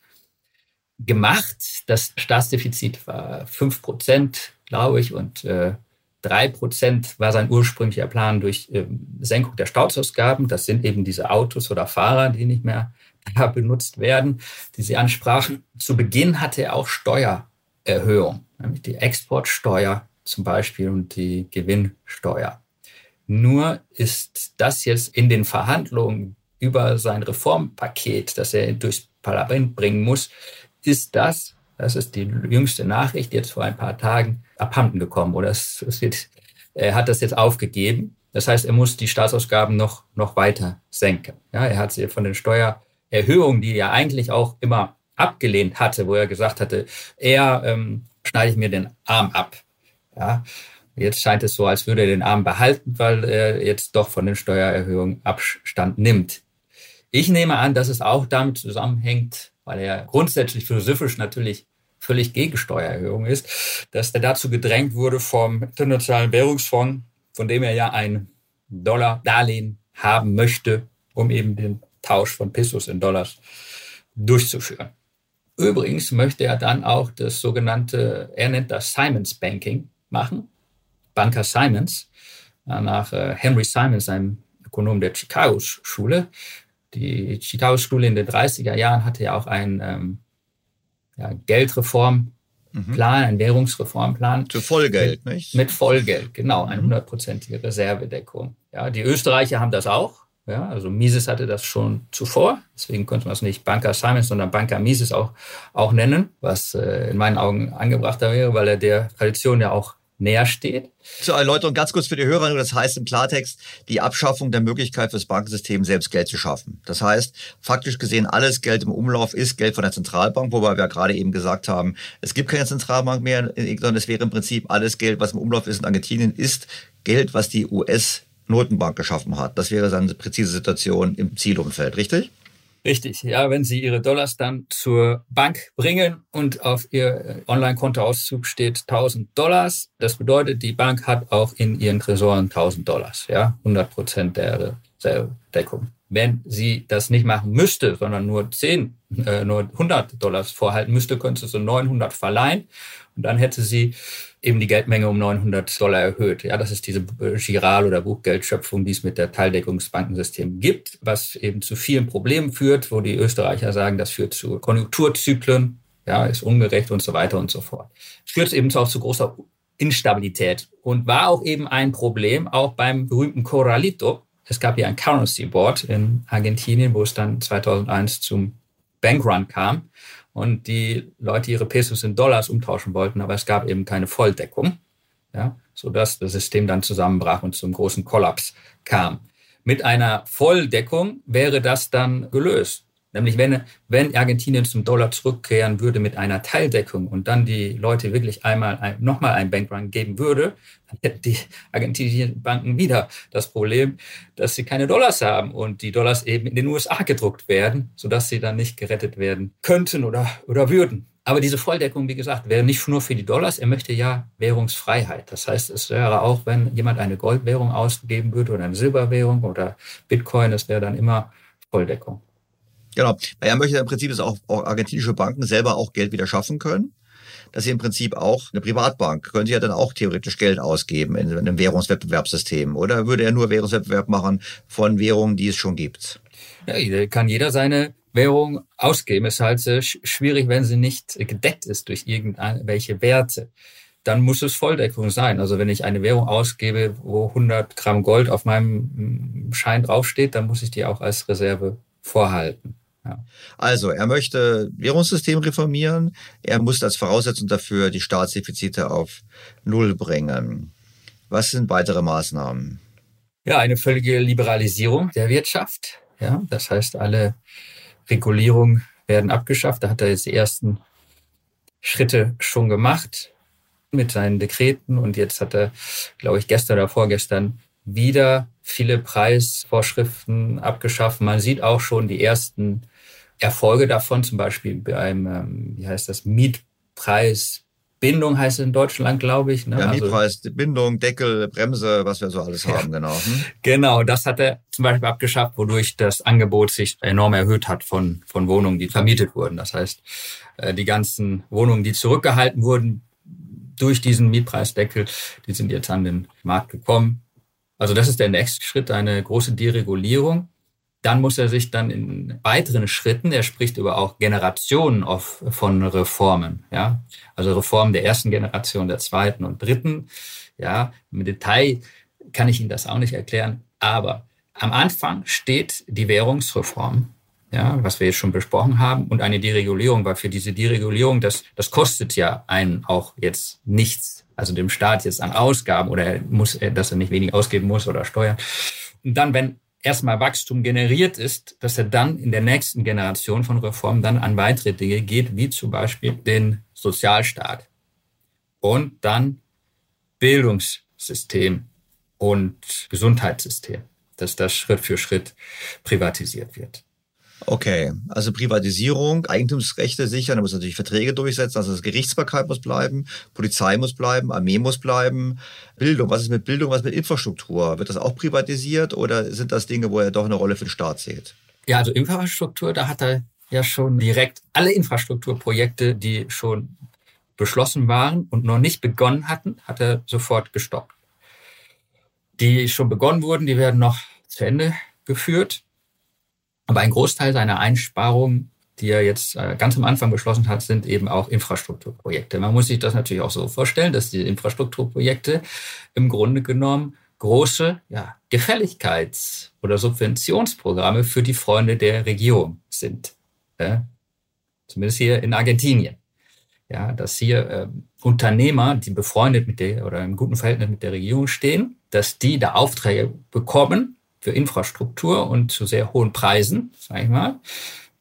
gemacht. Das Staatsdefizit war fünf Prozent, glaube ich, und äh, Drei Prozent war sein ursprünglicher Plan durch ähm, Senkung der Staatsausgaben. Das sind eben diese Autos oder Fahrer, die nicht mehr [LAUGHS] benutzt werden, die Sie ansprachen. Zu Beginn hatte er auch Steuererhöhung, nämlich die Exportsteuer zum Beispiel und die Gewinnsteuer. Nur ist das jetzt in den Verhandlungen über sein Reformpaket, das er durchs Parlament bringen muss, ist das, das ist die jüngste Nachricht jetzt vor ein paar Tagen, abhanden gekommen oder es, es wird, er hat das jetzt aufgegeben. Das heißt, er muss die Staatsausgaben noch, noch weiter senken. Ja, er hat sie von den Steuererhöhungen, die er eigentlich auch immer abgelehnt hatte, wo er gesagt hatte, eher ähm, schneide ich mir den Arm ab. Ja, jetzt scheint es so, als würde er den Arm behalten, weil er jetzt doch von den Steuererhöhungen Abstand nimmt. Ich nehme an, dass es auch damit zusammenhängt, weil er grundsätzlich philosophisch natürlich völlig gegen Steuererhöhung ist, dass er dazu gedrängt wurde vom Internationalen Währungsfonds, von dem er ja ein Dollar-Darlehen haben möchte, um eben den Tausch von Pesos in Dollars durchzuführen. Übrigens möchte er dann auch das sogenannte, er nennt das Simons Banking machen, Banker Simons, nach äh, Henry Simons, einem Ökonom der Chicago-Schule. Die Chicago-Schule in den 30er Jahren hatte ja auch ein ähm, ja, Geldreformplan, mhm. ein Währungsreformplan. Für Vollgeld, mit, nicht? Mit Vollgeld, genau, eine mhm. hundertprozentige Reservedeckung. Ja, die Österreicher haben das auch. Ja, also Mises hatte das schon zuvor, deswegen könnte man es nicht Banker Simons, sondern Banker Mises auch, auch nennen, was äh, in meinen Augen angebrachter wäre, weil er der Tradition ja auch näher steht. Zur Erläuterung ganz kurz für die Hörer, das heißt im Klartext die Abschaffung der Möglichkeit fürs Bankensystem selbst Geld zu schaffen. Das heißt, faktisch gesehen, alles Geld im Umlauf ist Geld von der Zentralbank, wobei wir gerade eben gesagt haben, es gibt keine Zentralbank mehr, sondern es wäre im Prinzip alles Geld, was im Umlauf ist in Argentinien, ist Geld, was die US Notenbank geschaffen hat. Das wäre seine präzise Situation im Zielumfeld, richtig? Richtig, ja, wenn Sie Ihre Dollars dann zur Bank bringen und auf Ihr Online-Kontoauszug steht 1000 Dollars, das bedeutet, die Bank hat auch in ihren Tresoren 1000 Dollars, ja, 100 Prozent der Deckung. Wenn sie das nicht machen müsste, sondern nur 10, äh, nur 100 Dollars vorhalten müsste, könnte sie so 900 verleihen und dann hätte sie eben die Geldmenge um 900 Dollar erhöht. Ja, das ist diese Giral- oder Buchgeldschöpfung, die es mit der Teildeckungsbankensystem gibt, was eben zu vielen Problemen führt, wo die Österreicher sagen, das führt zu Konjunkturzyklen, ja, ist ungerecht und so weiter und so fort. Führt eben auch zu großer Instabilität und war auch eben ein Problem, auch beim berühmten Corralito. Es gab ja ein Currency Board in Argentinien, wo es dann 2001 zum Bankrun kam und die Leute ihre Pesos in Dollars umtauschen wollten, aber es gab eben keine Volldeckung, ja, sodass das System dann zusammenbrach und zum großen Kollaps kam. Mit einer Volldeckung wäre das dann gelöst. Nämlich wenn, wenn Argentinien zum Dollar zurückkehren würde mit einer Teildeckung und dann die Leute wirklich einmal ein, nochmal einen Bankrun geben würde, dann hätten die argentinischen Banken wieder das Problem, dass sie keine Dollars haben und die Dollars eben in den USA gedruckt werden, sodass sie dann nicht gerettet werden könnten oder, oder würden. Aber diese Volldeckung, wie gesagt, wäre nicht nur für die Dollars. Er möchte ja Währungsfreiheit. Das heißt, es wäre auch, wenn jemand eine Goldwährung ausgeben würde oder eine Silberwährung oder Bitcoin, es wäre dann immer Volldeckung. Genau, weil er möchte im Prinzip, dass auch, auch argentinische Banken selber auch Geld wieder schaffen können. Dass sie im Prinzip auch eine Privatbank können sie ja dann auch theoretisch Geld ausgeben in, in einem Währungswettbewerbssystem. Oder würde er nur Währungswettbewerb machen von Währungen, die es schon gibt? Ja, kann jeder seine Währung ausgeben. Es ist halt schwierig, wenn sie nicht gedeckt ist durch irgendwelche Werte. Dann muss es Volldeckung sein. Also wenn ich eine Währung ausgebe, wo 100 Gramm Gold auf meinem mm, Schein draufsteht, dann muss ich die auch als Reserve vorhalten. Ja. Also, er möchte Währungssystem reformieren. Er muss als Voraussetzung dafür die Staatsdefizite auf Null bringen. Was sind weitere Maßnahmen? Ja, eine völlige Liberalisierung der Wirtschaft. Ja, das heißt, alle Regulierungen werden abgeschafft. Da hat er jetzt die ersten Schritte schon gemacht mit seinen Dekreten und jetzt hat er, glaube ich, gestern oder vorgestern wieder viele Preisvorschriften abgeschafft. Man sieht auch schon die ersten Erfolge davon, zum Beispiel beim, ähm, wie heißt das, Mietpreis Bindung heißt es in Deutschland, glaube ich. Ne? Ja, also Mietpreis, Bindung, Deckel, Bremse, was wir so alles ja. [LAUGHS] haben, genau. Hm? Genau, das hat er zum Beispiel abgeschafft, wodurch das Angebot sich enorm erhöht hat von, von Wohnungen, die vermietet wurden. Das heißt, äh, die ganzen Wohnungen, die zurückgehalten wurden durch diesen Mietpreisdeckel, die sind jetzt an den Markt gekommen. Also das ist der nächste Schritt, eine große Deregulierung. Dann muss er sich dann in weiteren Schritten, er spricht über auch Generationen von Reformen, ja. Also Reformen der ersten Generation, der zweiten und dritten. Ja, im Detail kann ich Ihnen das auch nicht erklären. Aber am Anfang steht die Währungsreform, ja, was wir jetzt schon besprochen haben, und eine Deregulierung, weil für diese Deregulierung, das, das kostet ja einen auch jetzt nichts, also dem Staat jetzt an Ausgaben oder er muss, dass er nicht wenig ausgeben muss oder Steuern. Und dann, wenn erstmal Wachstum generiert ist, dass er dann in der nächsten Generation von Reformen dann an weitere Dinge geht, wie zum Beispiel den Sozialstaat und dann Bildungssystem und Gesundheitssystem, dass das Schritt für Schritt privatisiert wird. Okay, also Privatisierung, Eigentumsrechte sichern, da muss natürlich Verträge durchsetzen, also das Gerichtsbarkeit muss bleiben, Polizei muss bleiben, Armee muss bleiben, Bildung, was ist mit Bildung, was ist mit Infrastruktur? Wird das auch privatisiert oder sind das Dinge, wo er doch eine Rolle für den Staat sieht? Ja, also Infrastruktur, da hat er ja schon direkt alle Infrastrukturprojekte, die schon beschlossen waren und noch nicht begonnen hatten, hat er sofort gestoppt. Die schon begonnen wurden, die werden noch zu Ende geführt. Aber ein Großteil seiner Einsparungen, die er jetzt äh, ganz am Anfang beschlossen hat, sind eben auch Infrastrukturprojekte. Man muss sich das natürlich auch so vorstellen, dass diese Infrastrukturprojekte im Grunde genommen große ja, Gefälligkeits- oder Subventionsprogramme für die Freunde der Regierung sind. Ja? Zumindest hier in Argentinien. Ja, dass hier äh, Unternehmer, die befreundet mit der oder im guten Verhältnis mit der Regierung stehen, dass die da Aufträge bekommen für Infrastruktur und zu sehr hohen Preisen, sag ich mal,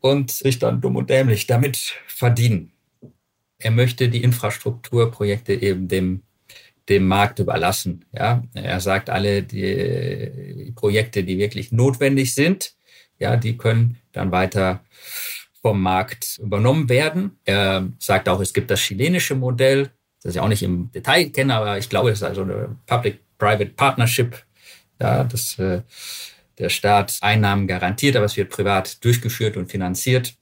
und sich dann dumm und dämlich damit verdienen. Er möchte die Infrastrukturprojekte eben dem, dem Markt überlassen. Ja, er sagt, alle die Projekte, die wirklich notwendig sind, ja, die können dann weiter vom Markt übernommen werden. Er sagt auch, es gibt das chilenische Modell, das ich auch nicht im Detail kenne, aber ich glaube, es ist also eine Public-Private Partnership ja, dass äh, der Staat Einnahmen garantiert, aber es wird privat durchgeführt und finanziert.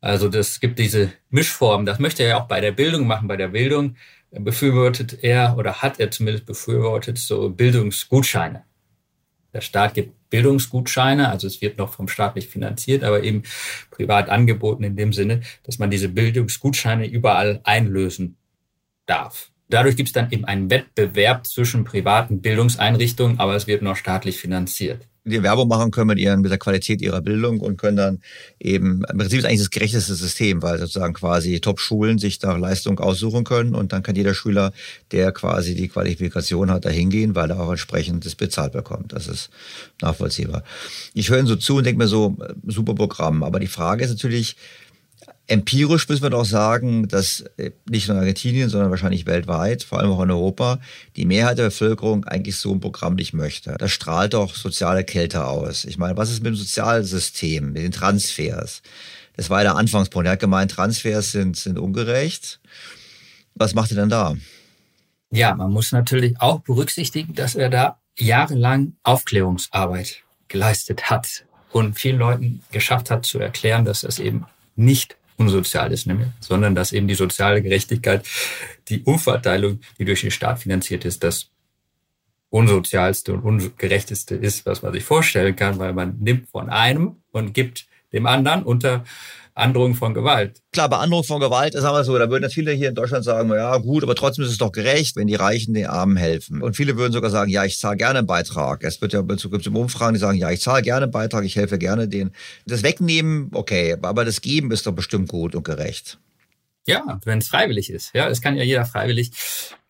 Also das gibt diese Mischform. Das möchte er ja auch bei der Bildung machen. Bei der Bildung befürwortet er oder hat er zumindest befürwortet so Bildungsgutscheine. Der Staat gibt Bildungsgutscheine, also es wird noch vom Staat nicht finanziert, aber eben privat angeboten in dem Sinne, dass man diese Bildungsgutscheine überall einlösen darf. Dadurch gibt es dann eben einen Wettbewerb zwischen privaten Bildungseinrichtungen, aber es wird noch staatlich finanziert. Die Werbung machen können mit, ihren, mit der Qualität ihrer Bildung und können dann eben, im Prinzip ist eigentlich das gerechteste System, weil sozusagen quasi Top-Schulen sich da Leistung aussuchen können und dann kann jeder Schüler, der quasi die Qualifikation hat, da hingehen, weil er auch entsprechend das bezahlt bekommt. Das ist nachvollziehbar. Ich höre Ihnen so zu und denke mir so, äh, super Programm. Aber die Frage ist natürlich, Empirisch müssen wir doch sagen, dass äh, nicht nur in Argentinien, sondern wahrscheinlich weltweit, vor allem auch in Europa, die Mehrheit der Bevölkerung eigentlich so ein Programm nicht möchte. Das strahlt doch soziale Kälte aus. Ich meine, was ist mit dem Sozialsystem, mit den Transfers? Das war ja der Anfangspunkt. Er hat gemeint, Transfers sind, sind ungerecht. Was macht er denn da? Ja, man muss natürlich auch berücksichtigen, dass er da jahrelang Aufklärungsarbeit geleistet hat und vielen Leuten geschafft hat zu erklären, dass das eben nicht unsozial ist, nämlich, sondern dass eben die soziale Gerechtigkeit, die Umverteilung, die durch den Staat finanziert ist, das unsozialste und ungerechteste ist, was man sich vorstellen kann, weil man nimmt von einem und gibt dem anderen unter Androhung von Gewalt. Klar, bei Androhung von Gewalt, sagen wir so, da würden jetzt viele hier in Deutschland sagen, ja gut, aber trotzdem ist es doch gerecht, wenn die Reichen den Armen helfen. Und viele würden sogar sagen, ja, ich zahle gerne einen Beitrag. Es wird ja dazu gibt es Umfragen, die sagen, ja, ich zahle gerne einen Beitrag, ich helfe gerne denen. Das Wegnehmen, okay, aber das Geben ist doch bestimmt gut und gerecht. Ja, wenn es freiwillig ist. Ja, es kann ja jeder freiwillig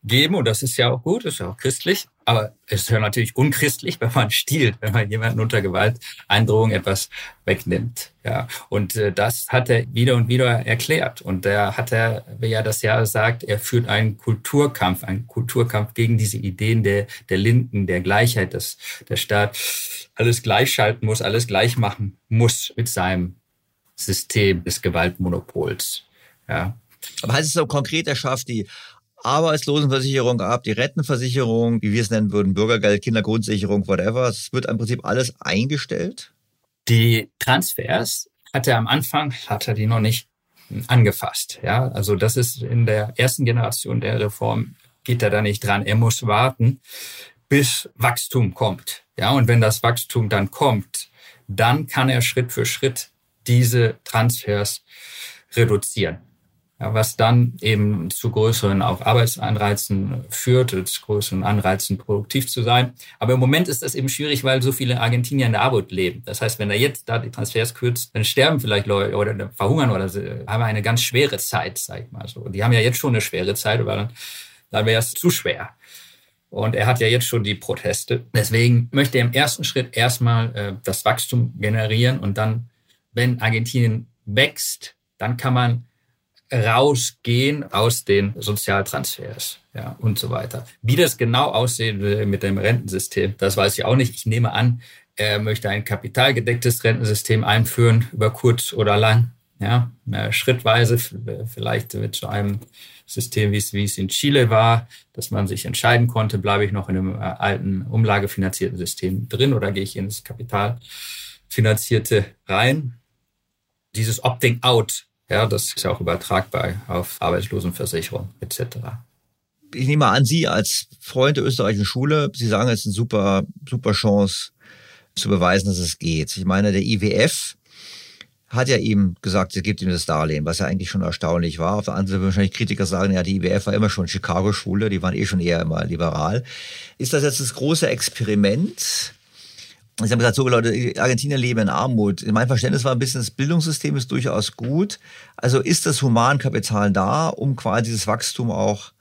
geben und das ist ja auch gut, ist ja auch christlich. Aber es ist ja natürlich unchristlich, wenn man stiehlt, wenn man jemanden unter Gewalt, Eindrohung etwas wegnimmt. Ja, und äh, das hat er wieder und wieder erklärt. Und da hat er, wie er das ja sagt, er führt einen Kulturkampf, einen Kulturkampf gegen diese Ideen der, der Linken, der Gleichheit, dass der Staat alles gleichschalten muss, alles gleich machen muss mit seinem System des Gewaltmonopols. Ja. Aber heißt es so konkret, er schafft die Arbeitslosenversicherung ab, die Rentenversicherung, wie wir es nennen würden, Bürgergeld, Kindergrundsicherung, whatever. Es wird im Prinzip alles eingestellt. Die Transfers hat er am Anfang, hat er die noch nicht angefasst. Ja, also das ist in der ersten Generation der Reform geht er da nicht dran. Er muss warten, bis Wachstum kommt. Ja, und wenn das Wachstum dann kommt, dann kann er Schritt für Schritt diese Transfers reduzieren was dann eben zu größeren auch Arbeitsanreizen führt, zu größeren Anreizen, produktiv zu sein. Aber im Moment ist das eben schwierig, weil so viele Argentinier in der Armut leben. Das heißt, wenn er jetzt da die Transfers kürzt, dann sterben vielleicht Leute oder verhungern oder haben eine ganz schwere Zeit, sag ich mal so. Die haben ja jetzt schon eine schwere Zeit, aber dann, dann wäre es zu schwer. Und er hat ja jetzt schon die Proteste. Deswegen möchte er im ersten Schritt erstmal äh, das Wachstum generieren und dann, wenn Argentinien wächst, dann kann man rausgehen aus den Sozialtransfers ja, und so weiter. Wie das genau aussehen will mit dem Rentensystem, das weiß ich auch nicht. Ich nehme an, er möchte ein kapitalgedecktes Rentensystem einführen, über kurz oder lang. Ja, schrittweise, vielleicht mit so einem System, wie es, wie es in Chile war, dass man sich entscheiden konnte, bleibe ich noch in einem äh, alten umlagefinanzierten System drin oder gehe ich ins kapitalfinanzierte rein. Dieses Opting-out ja, das ist auch übertragbar auf Arbeitslosenversicherung etc. Ich nehme an, Sie als Freund der österreichischen Schule, Sie sagen, es ist eine super, super Chance zu beweisen, dass es geht. Ich meine, der IWF hat ja ihm gesagt, es gibt ihm das Darlehen, was ja eigentlich schon erstaunlich war. Auf der anderen Seite wahrscheinlich Kritiker sagen, ja, die IWF war immer schon Chicago-Schule, die waren eh schon eher immer liberal. Ist das jetzt das große Experiment? Sie haben gesagt, so Leute, Argentinier leben in Armut. Mein Verständnis war ein bisschen, das Bildungssystem ist durchaus gut. Also ist das Humankapital da, um quasi dieses Wachstum auch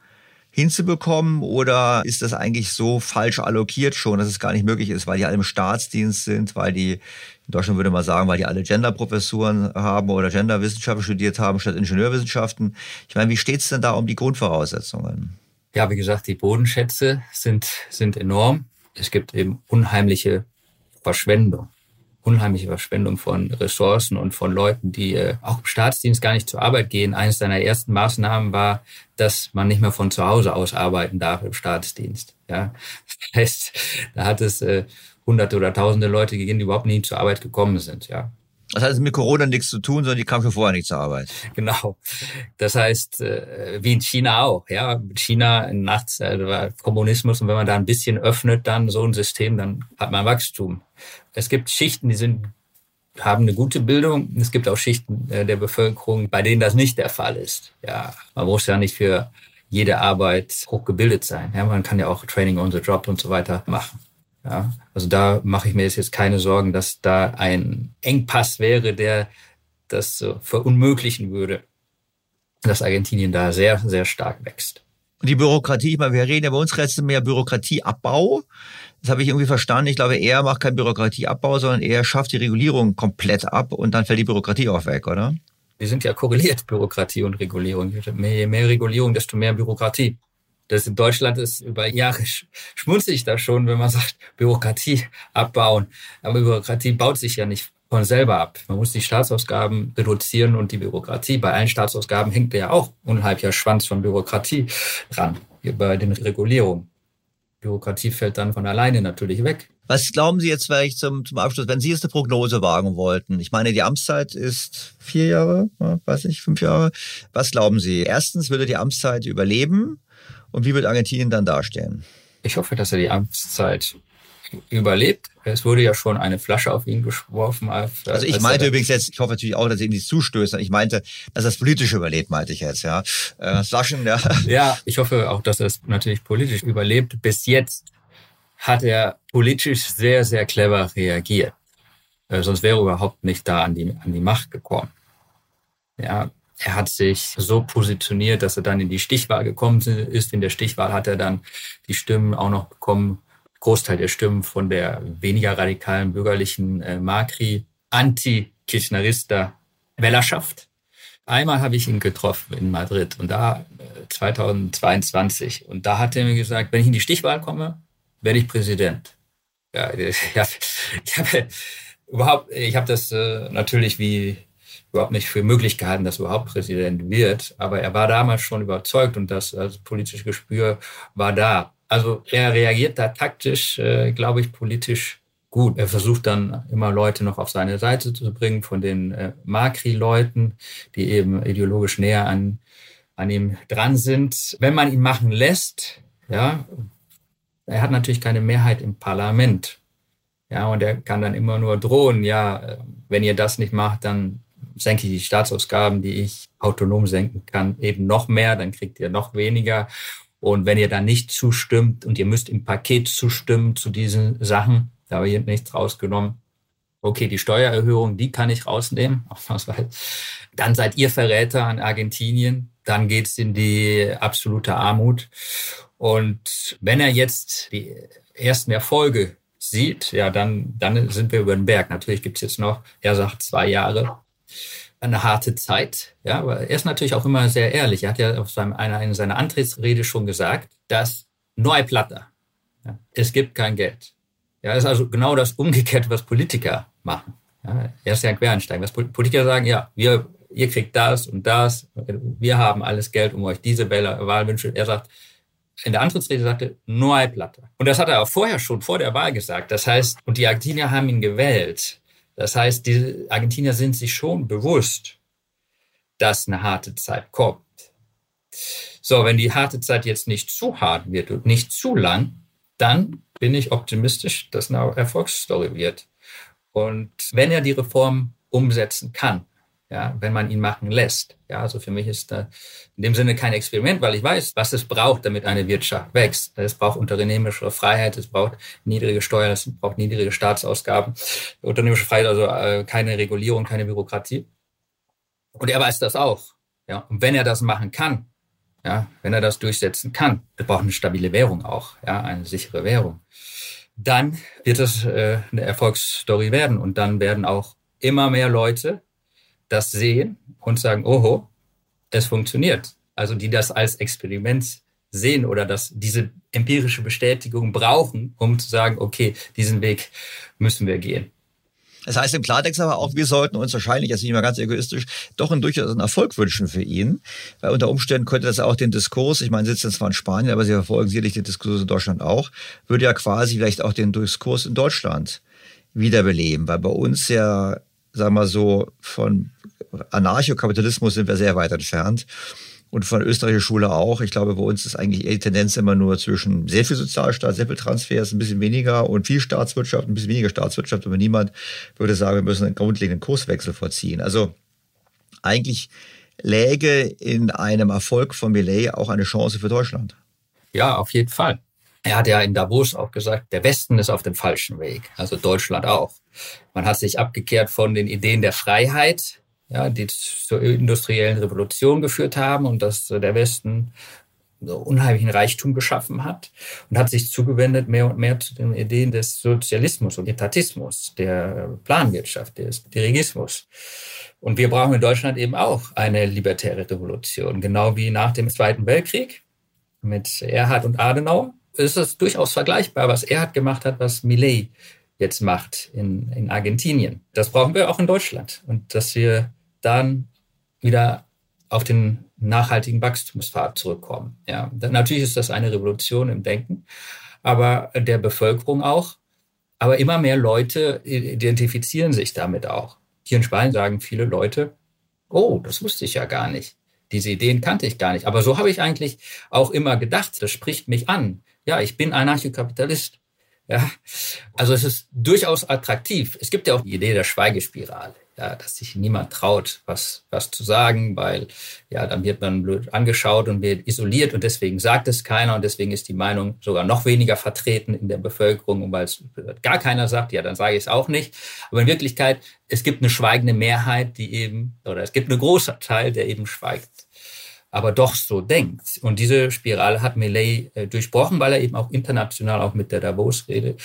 hinzubekommen oder ist das eigentlich so falsch allokiert schon, dass es gar nicht möglich ist, weil die alle im Staatsdienst sind, weil die, in Deutschland würde man sagen, weil die alle Genderprofessuren haben oder Genderwissenschaften studiert haben statt Ingenieurwissenschaften. Ich meine, wie steht's denn da um die Grundvoraussetzungen? Ja, wie gesagt, die Bodenschätze sind, sind enorm. Es gibt eben unheimliche Verschwendung. Unheimliche Verschwendung von Ressourcen und von Leuten, die äh, auch im Staatsdienst gar nicht zur Arbeit gehen. Eines seiner ersten Maßnahmen war, dass man nicht mehr von zu Hause aus arbeiten darf im Staatsdienst. Ja, das heißt, da hat es äh, hunderte oder tausende Leute gegeben, die überhaupt nie zur Arbeit gekommen sind. Ja, das hat mit Corona nichts zu tun, sondern die kam schon vorher nicht zur Arbeit. Genau. Das heißt, äh, wie in China auch. Ja, China nachts also war Kommunismus und wenn man da ein bisschen öffnet, dann so ein System, dann hat man Wachstum. Es gibt Schichten, die sind haben eine gute Bildung. Es gibt auch Schichten äh, der Bevölkerung, bei denen das nicht der Fall ist. Ja, man muss ja nicht für jede Arbeit hochgebildet sein. Ja, man kann ja auch Training on the Job und so weiter machen. Ja, also da mache ich mir jetzt keine Sorgen, dass da ein Engpass wäre, der das so verunmöglichen würde, dass Argentinien da sehr, sehr stark wächst. Und die Bürokratie, ich meine, wir reden ja bei uns jetzt mehr Bürokratieabbau. Das habe ich irgendwie verstanden. Ich glaube, er macht keinen Bürokratieabbau, sondern er schafft die Regulierung komplett ab und dann fällt die Bürokratie auch weg, oder? Wir sind ja korreliert, Bürokratie und Regulierung. Je mehr Regulierung, desto mehr Bürokratie. Das in Deutschland ist über Jahre schmunzig da schon, wenn man [LAUGHS] sagt, Bürokratie abbauen. Aber Bürokratie baut sich ja nicht von selber ab. Man muss die Staatsausgaben reduzieren und die Bürokratie. Bei allen Staatsausgaben hängt ja auch unheimlicher Schwanz von Bürokratie dran, bei den Regulierungen. Bürokratie fällt dann von alleine natürlich weg. Was glauben Sie jetzt vielleicht zum, zum Abschluss, wenn Sie jetzt eine Prognose wagen wollten? Ich meine, die Amtszeit ist vier Jahre, weiß ich, fünf Jahre. Was glauben Sie? Erstens, würde die Amtszeit überleben? Und wie wird Argentinien dann dastehen? Ich hoffe, dass er die Amtszeit überlebt. Es wurde ja schon eine Flasche auf ihn geworfen. Als, also ich meinte übrigens jetzt, ich hoffe natürlich auch, dass er ihm nicht zustößt. Ich meinte, dass er das politisch überlebt, meinte ich jetzt, ja. Äh, Flaschen, ja. [LAUGHS] Ja, ich hoffe auch, dass er es natürlich politisch überlebt. Bis jetzt hat er politisch sehr, sehr clever reagiert. Äh, sonst wäre er überhaupt nicht da an die, an die Macht gekommen. Ja, Er hat sich so positioniert, dass er dann in die Stichwahl gekommen ist. In der Stichwahl hat er dann die Stimmen auch noch bekommen, Großteil der Stimmen von der weniger radikalen bürgerlichen äh, Macri, Anti-Kirchnerista Wählerschaft. Einmal habe ich ihn getroffen in Madrid und da 2022 äh, und da hat er mir gesagt, wenn ich in die Stichwahl komme, werde ich Präsident. Ja, [LAUGHS] ich habe hab, überhaupt, ich habe das äh, natürlich wie überhaupt nicht für möglich gehalten, dass er überhaupt Präsident wird. Aber er war damals schon überzeugt und das also politische Gespür war da. Also er reagiert da taktisch, äh, glaube ich, politisch gut. Er versucht dann immer Leute noch auf seine Seite zu bringen, von den äh, Makri-Leuten, die eben ideologisch näher an, an ihm dran sind. Wenn man ihn machen lässt, ja, er hat natürlich keine Mehrheit im Parlament. Ja, und er kann dann immer nur drohen, ja, äh, wenn ihr das nicht macht, dann senke ich die Staatsausgaben, die ich autonom senken kann, eben noch mehr, dann kriegt ihr noch weniger. Und wenn ihr da nicht zustimmt und ihr müsst im Paket zustimmen zu diesen Sachen, da habe ich nichts rausgenommen. Okay, die Steuererhöhung, die kann ich rausnehmen, [LAUGHS] dann seid ihr Verräter an Argentinien, dann geht's in die absolute Armut. Und wenn er jetzt die ersten Erfolge sieht, ja, dann, dann sind wir über den Berg. Natürlich gibt's jetzt noch, er sagt zwei Jahre, eine harte Zeit. Ja, aber er ist natürlich auch immer sehr ehrlich. Er hat ja auf seinem, einer, in seiner Antrittsrede schon gesagt, dass no hay. Ja, es gibt kein Geld. Ja, ist also genau das Umgekehrte, was Politiker machen. Ja, er ist ja ein Quereinsteiger. Was Politiker sagen, ja, wir, ihr kriegt das und das. Wir haben alles Geld, um euch diese Wahlwünsche. Er sagt, in der Antrittsrede sagte, no hay. Und das hat er auch vorher schon, vor der Wahl gesagt. Das heißt, und die Argentinier haben ihn gewählt. Das heißt, die Argentinier sind sich schon bewusst, dass eine harte Zeit kommt. So, wenn die harte Zeit jetzt nicht zu hart wird und nicht zu lang, dann bin ich optimistisch, dass eine Erfolgsstory wird. Und wenn er die Reform umsetzen kann, ja, wenn man ihn machen lässt. Ja, also für mich ist da in dem Sinne kein Experiment, weil ich weiß, was es braucht, damit eine Wirtschaft wächst. Es braucht unternehmerische Freiheit, es braucht niedrige Steuern, es braucht niedrige Staatsausgaben, unternehmerische Freiheit, also äh, keine Regulierung, keine Bürokratie. Und er weiß das auch. Ja, und wenn er das machen kann, ja, wenn er das durchsetzen kann, wir brauchen eine stabile Währung auch, ja, eine sichere Währung, dann wird es äh, eine Erfolgsstory werden und dann werden auch immer mehr Leute das sehen und sagen, oho, es funktioniert. Also die das als Experiment sehen oder dass diese empirische Bestätigung brauchen, um zu sagen, okay, diesen Weg müssen wir gehen. Das heißt im Klartext aber auch, wir sollten uns wahrscheinlich, jetzt nicht mal ganz egoistisch, doch einen durchaus einen Erfolg wünschen für ihn. Weil unter Umständen könnte das auch den Diskurs, ich meine, Sie sitzen zwar in Spanien, aber Sie verfolgen sicherlich den Diskurs in Deutschland auch, würde ja quasi vielleicht auch den Diskurs in Deutschland wiederbeleben. Weil bei uns ja, sagen wir so, von Anarchokapitalismus sind wir sehr weit entfernt. Und von der Schule auch. Ich glaube, bei uns ist eigentlich eher die Tendenz immer nur zwischen sehr viel Sozialstaat, sehr viel Transfers, ein bisschen weniger und viel Staatswirtschaft, ein bisschen weniger Staatswirtschaft. Aber niemand würde sagen, wir müssen einen grundlegenden Kurswechsel vorziehen. Also eigentlich läge in einem Erfolg von Millet auch eine Chance für Deutschland. Ja, auf jeden Fall. Er hat ja in Davos auch gesagt, der Westen ist auf dem falschen Weg, also Deutschland auch. Man hat sich abgekehrt von den Ideen der Freiheit, ja, die zur industriellen Revolution geführt haben und dass der Westen so unheimlichen Reichtum geschaffen hat und hat sich zugewendet mehr und mehr zu den Ideen des Sozialismus und Etatismus, der Planwirtschaft, des Dirigismus. Und wir brauchen in Deutschland eben auch eine libertäre Revolution, genau wie nach dem Zweiten Weltkrieg mit Erhard und Adenauer. Es ist durchaus vergleichbar, was Erhard gemacht hat, was Millet jetzt macht in, in Argentinien. Das brauchen wir auch in Deutschland. Und dass wir dann wieder auf den nachhaltigen Wachstumspfad zurückkommen. Ja, natürlich ist das eine Revolution im Denken, aber der Bevölkerung auch. Aber immer mehr Leute identifizieren sich damit auch. Hier in Spanien sagen viele Leute, oh, das wusste ich ja gar nicht. Diese Ideen kannte ich gar nicht. Aber so habe ich eigentlich auch immer gedacht. Das spricht mich an. Ja, ich bin Anarchokapitalist. Ja, also es ist durchaus attraktiv. Es gibt ja auch die Idee der Schweigespirale. Ja, dass sich niemand traut, was, was zu sagen, weil ja, dann wird man blöd angeschaut und wird isoliert und deswegen sagt es keiner und deswegen ist die Meinung sogar noch weniger vertreten in der Bevölkerung und weil es gar keiner sagt, ja, dann sage ich es auch nicht. Aber in Wirklichkeit, es gibt eine schweigende Mehrheit, die eben, oder es gibt einen großen Teil, der eben schweigt aber doch so denkt. Und diese Spirale hat Millet äh, durchbrochen, weil er eben auch international, auch mit der Davos-Rede,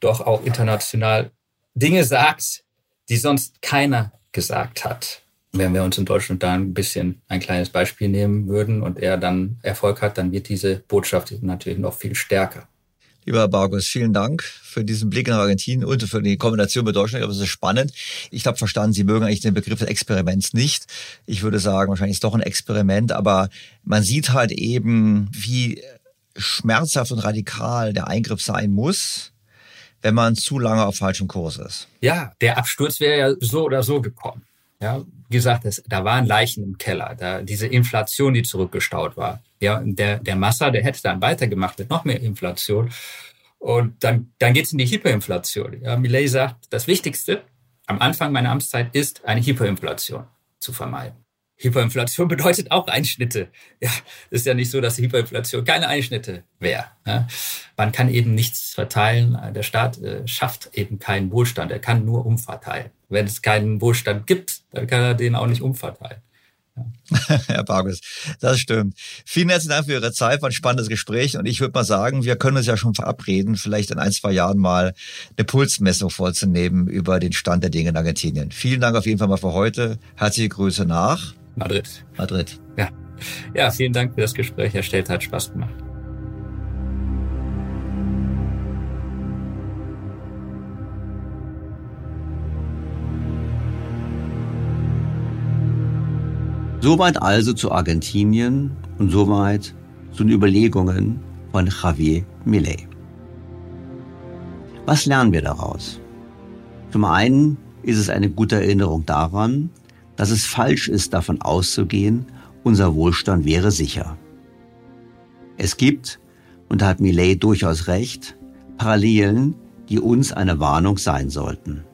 doch auch international Dinge sagt, die sonst keiner gesagt hat. Wenn wir uns in Deutschland da ein bisschen ein kleines Beispiel nehmen würden und er dann Erfolg hat, dann wird diese Botschaft natürlich noch viel stärker. Lieber Herr Bargus, vielen Dank für diesen Blick nach Argentinien und für die Kombination mit Deutschland. Ich glaube, das ist spannend. Ich habe verstanden, Sie mögen eigentlich den Begriff des Experiments nicht. Ich würde sagen, wahrscheinlich ist es doch ein Experiment, aber man sieht halt eben, wie schmerzhaft und radikal der Eingriff sein muss, wenn man zu lange auf falschem Kurs ist. Ja, der Absturz wäre ja so oder so gekommen. Ja, wie gesagt, es, da waren Leichen im Keller, da diese Inflation, die zurückgestaut war. Ja, der, der Massa, der hätte dann weitergemacht mit noch mehr Inflation. Und dann, dann geht es in die Hyperinflation. Ja, Millet sagt, das Wichtigste am Anfang meiner Amtszeit ist, eine Hyperinflation zu vermeiden. Hyperinflation [LAUGHS] bedeutet auch Einschnitte. Ja, ist ja nicht so, dass Hyperinflation keine Einschnitte wäre. Ja. Man kann eben nichts verteilen. Der Staat äh, schafft eben keinen Wohlstand. Er kann nur umverteilen. Wenn es keinen Wohlstand gibt, dann kann er den auch nicht umverteilen. [LAUGHS] Herr Bargus, das stimmt. Vielen herzlichen Dank für Ihre Zeit, war ein spannendes Gespräch und ich würde mal sagen, wir können uns ja schon verabreden, vielleicht in ein, zwei Jahren mal eine Pulsmessung vorzunehmen über den Stand der Dinge in Argentinien. Vielen Dank auf jeden Fall mal für heute. Herzliche Grüße nach Madrid. Madrid. Ja. Ja, vielen Dank für das Gespräch. Herr Stelter, hat Spaß gemacht. Soweit also zu Argentinien und soweit zu den Überlegungen von Javier Millet. Was lernen wir daraus? Zum einen ist es eine gute Erinnerung daran, dass es falsch ist, davon auszugehen, unser Wohlstand wäre sicher. Es gibt, und da hat Millet durchaus recht, Parallelen, die uns eine Warnung sein sollten.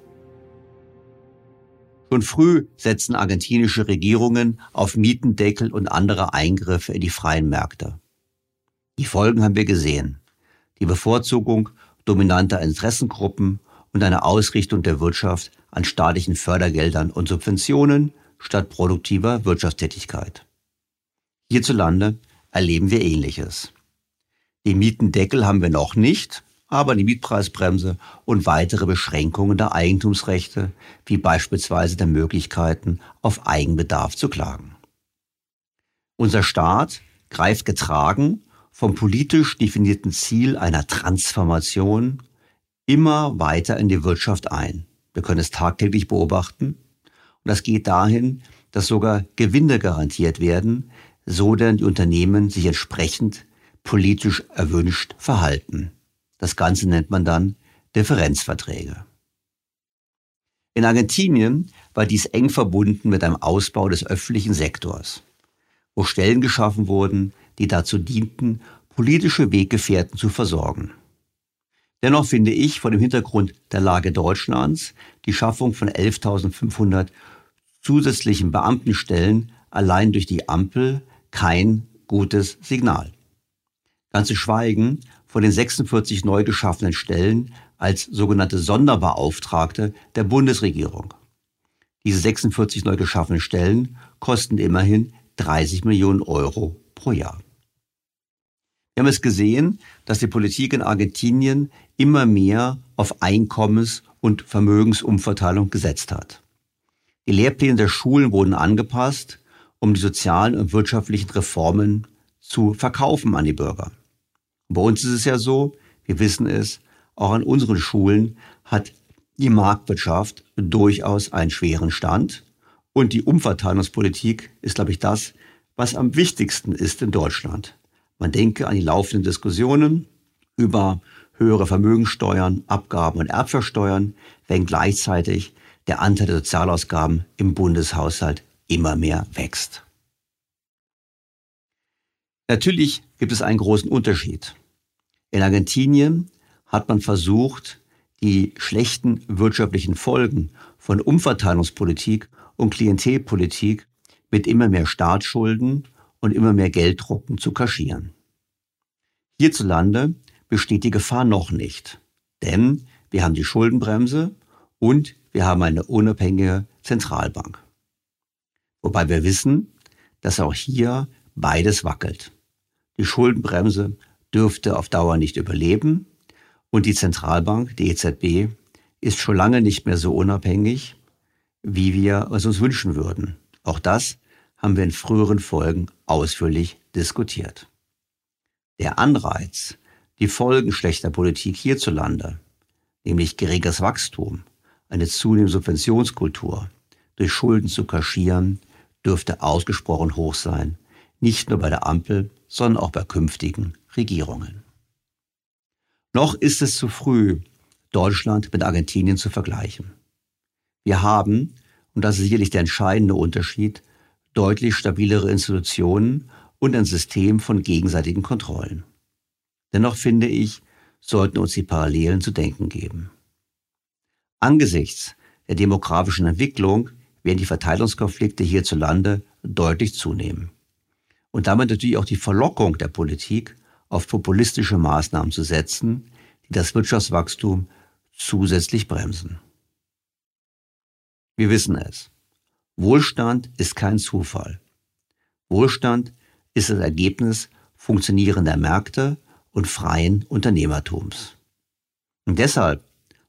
Schon früh setzen argentinische Regierungen auf Mietendeckel und andere Eingriffe in die freien Märkte. Die Folgen haben wir gesehen. Die Bevorzugung dominanter Interessengruppen und eine Ausrichtung der Wirtschaft an staatlichen Fördergeldern und Subventionen statt produktiver Wirtschaftstätigkeit. Hierzulande erleben wir Ähnliches. Den Mietendeckel haben wir noch nicht, aber die Mietpreisbremse und weitere Beschränkungen der Eigentumsrechte, wie beispielsweise der Möglichkeiten, auf Eigenbedarf zu klagen. Unser Staat greift getragen vom politisch definierten Ziel einer Transformation immer weiter in die Wirtschaft ein. Wir können es tagtäglich beobachten. Und das geht dahin, dass sogar Gewinne garantiert werden, so denn die Unternehmen sich entsprechend politisch erwünscht verhalten. Das Ganze nennt man dann Differenzverträge. In Argentinien war dies eng verbunden mit einem Ausbau des öffentlichen Sektors, wo Stellen geschaffen wurden, die dazu dienten, politische Weggefährten zu versorgen. Dennoch finde ich vor dem Hintergrund der Lage Deutschlands die Schaffung von 11.500 zusätzlichen Beamtenstellen allein durch die Ampel kein gutes Signal. Ganz zu schweigen von den 46 neu geschaffenen Stellen als sogenannte Sonderbeauftragte der Bundesregierung. Diese 46 neu geschaffenen Stellen kosten immerhin 30 Millionen Euro pro Jahr. Wir haben es gesehen, dass die Politik in Argentinien immer mehr auf Einkommens- und Vermögensumverteilung gesetzt hat. Die Lehrpläne der Schulen wurden angepasst, um die sozialen und wirtschaftlichen Reformen zu verkaufen an die Bürger. bei uns ist es ja so, wir wissen es, auch an unseren Schulen hat die Marktwirtschaft durchaus einen schweren Stand. Und die Umverteilungspolitik ist, glaube ich, das, was am wichtigsten ist in Deutschland. Man denke an die laufenden Diskussionen über höhere Vermögensteuern, Abgaben und Erbschaftssteuern, wenn gleichzeitig der Anteil der Sozialausgaben im Bundeshaushalt immer mehr wächst. Natürlich gibt es einen großen Unterschied. In Argentinien hat man versucht, die schlechten wirtschaftlichen Folgen von Umverteilungspolitik und Klientelpolitik mit immer mehr Staatsschulden und immer mehr Gelddrucken zu kaschieren. Hierzulande besteht die Gefahr noch nicht, denn wir haben die Schuldenbremse und wir haben eine unabhängige Zentralbank. Wobei wir wissen, dass auch hier beides wackelt. Die Schuldenbremse dürfte auf Dauer nicht überleben und die Zentralbank, die EZB, ist schon lange nicht mehr so unabhängig, wie wir es uns wünschen würden. Auch das haben wir in früheren Folgen ausführlich diskutiert. Der Anreiz, die Folgen schlechter Politik hierzulande, nämlich geringes Wachstum, eine zunehmende Subventionskultur, durch Schulden zu kaschieren, dürfte ausgesprochen hoch sein, nicht nur bei der Ampel, sondern auch bei künftigen Regierungen. Noch ist es zu früh, Deutschland mit Argentinien zu vergleichen. Wir haben, und das ist sicherlich der entscheidende Unterschied, deutlich stabilere Institutionen und ein System von gegenseitigen Kontrollen. Dennoch finde ich, sollten uns die Parallelen zu denken geben. Angesichts der demografischen Entwicklung werden die Verteilungskonflikte hierzulande deutlich zunehmen. Und damit natürlich auch die Verlockung der Politik, auf populistische Maßnahmen zu setzen, die das Wirtschaftswachstum zusätzlich bremsen. Wir wissen es. Wohlstand ist kein Zufall. Wohlstand ist das Ergebnis funktionierender Märkte und freien Unternehmertums. Und deshalb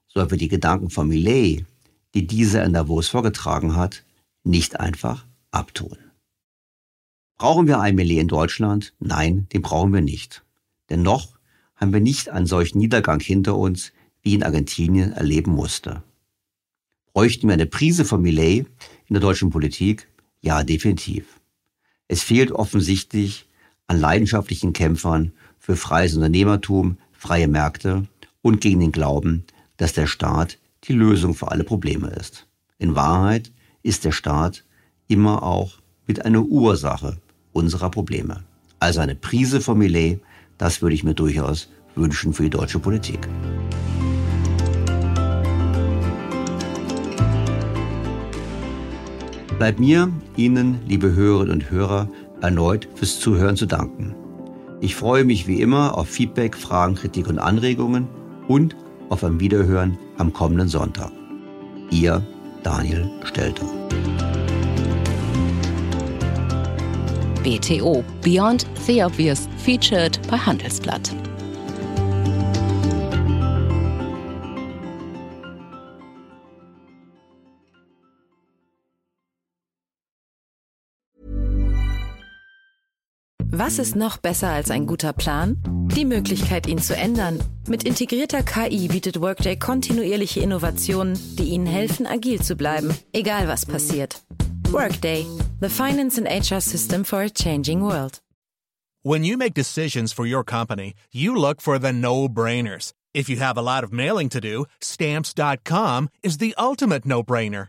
sollten wir die Gedanken von Millet, die dieser in Davos vorgetragen hat, nicht einfach abtun. Brauchen wir ein Millet in Deutschland? Nein, den brauchen wir nicht. Denn noch haben wir nicht einen solchen Niedergang hinter uns, wie in Argentinien erleben musste. Bräuchten wir eine Prise von Millet in der deutschen Politik? Ja, definitiv. Es fehlt offensichtlich an leidenschaftlichen Kämpfern für freies Unternehmertum, freie Märkte und gegen den Glauben, dass der Staat die Lösung für alle Probleme ist. In Wahrheit ist der Staat immer auch mit einer Ursache unserer Probleme. Also eine Prise von Millet, das würde ich mir durchaus wünschen für die deutsche Politik. Bleibt mir, Ihnen, liebe Hörerinnen und Hörer, erneut fürs Zuhören zu danken. Ich freue mich wie immer auf Feedback, Fragen, Kritik und Anregungen und auf ein Wiederhören am kommenden Sonntag. Ihr Daniel Stelter. BTO Beyond the Obvious featured bei Handelsblatt. Was ist noch besser als ein guter Plan? Die Möglichkeit, ihn zu ändern. Mit integrierter KI bietet Workday kontinuierliche Innovationen, die Ihnen helfen, agil zu bleiben, egal was passiert. Workday, the finance and HR system for a changing world. When you make decisions for your company, you look for the no-brainers. If you have a lot of mailing to do, stamps.com is the ultimate no-brainer.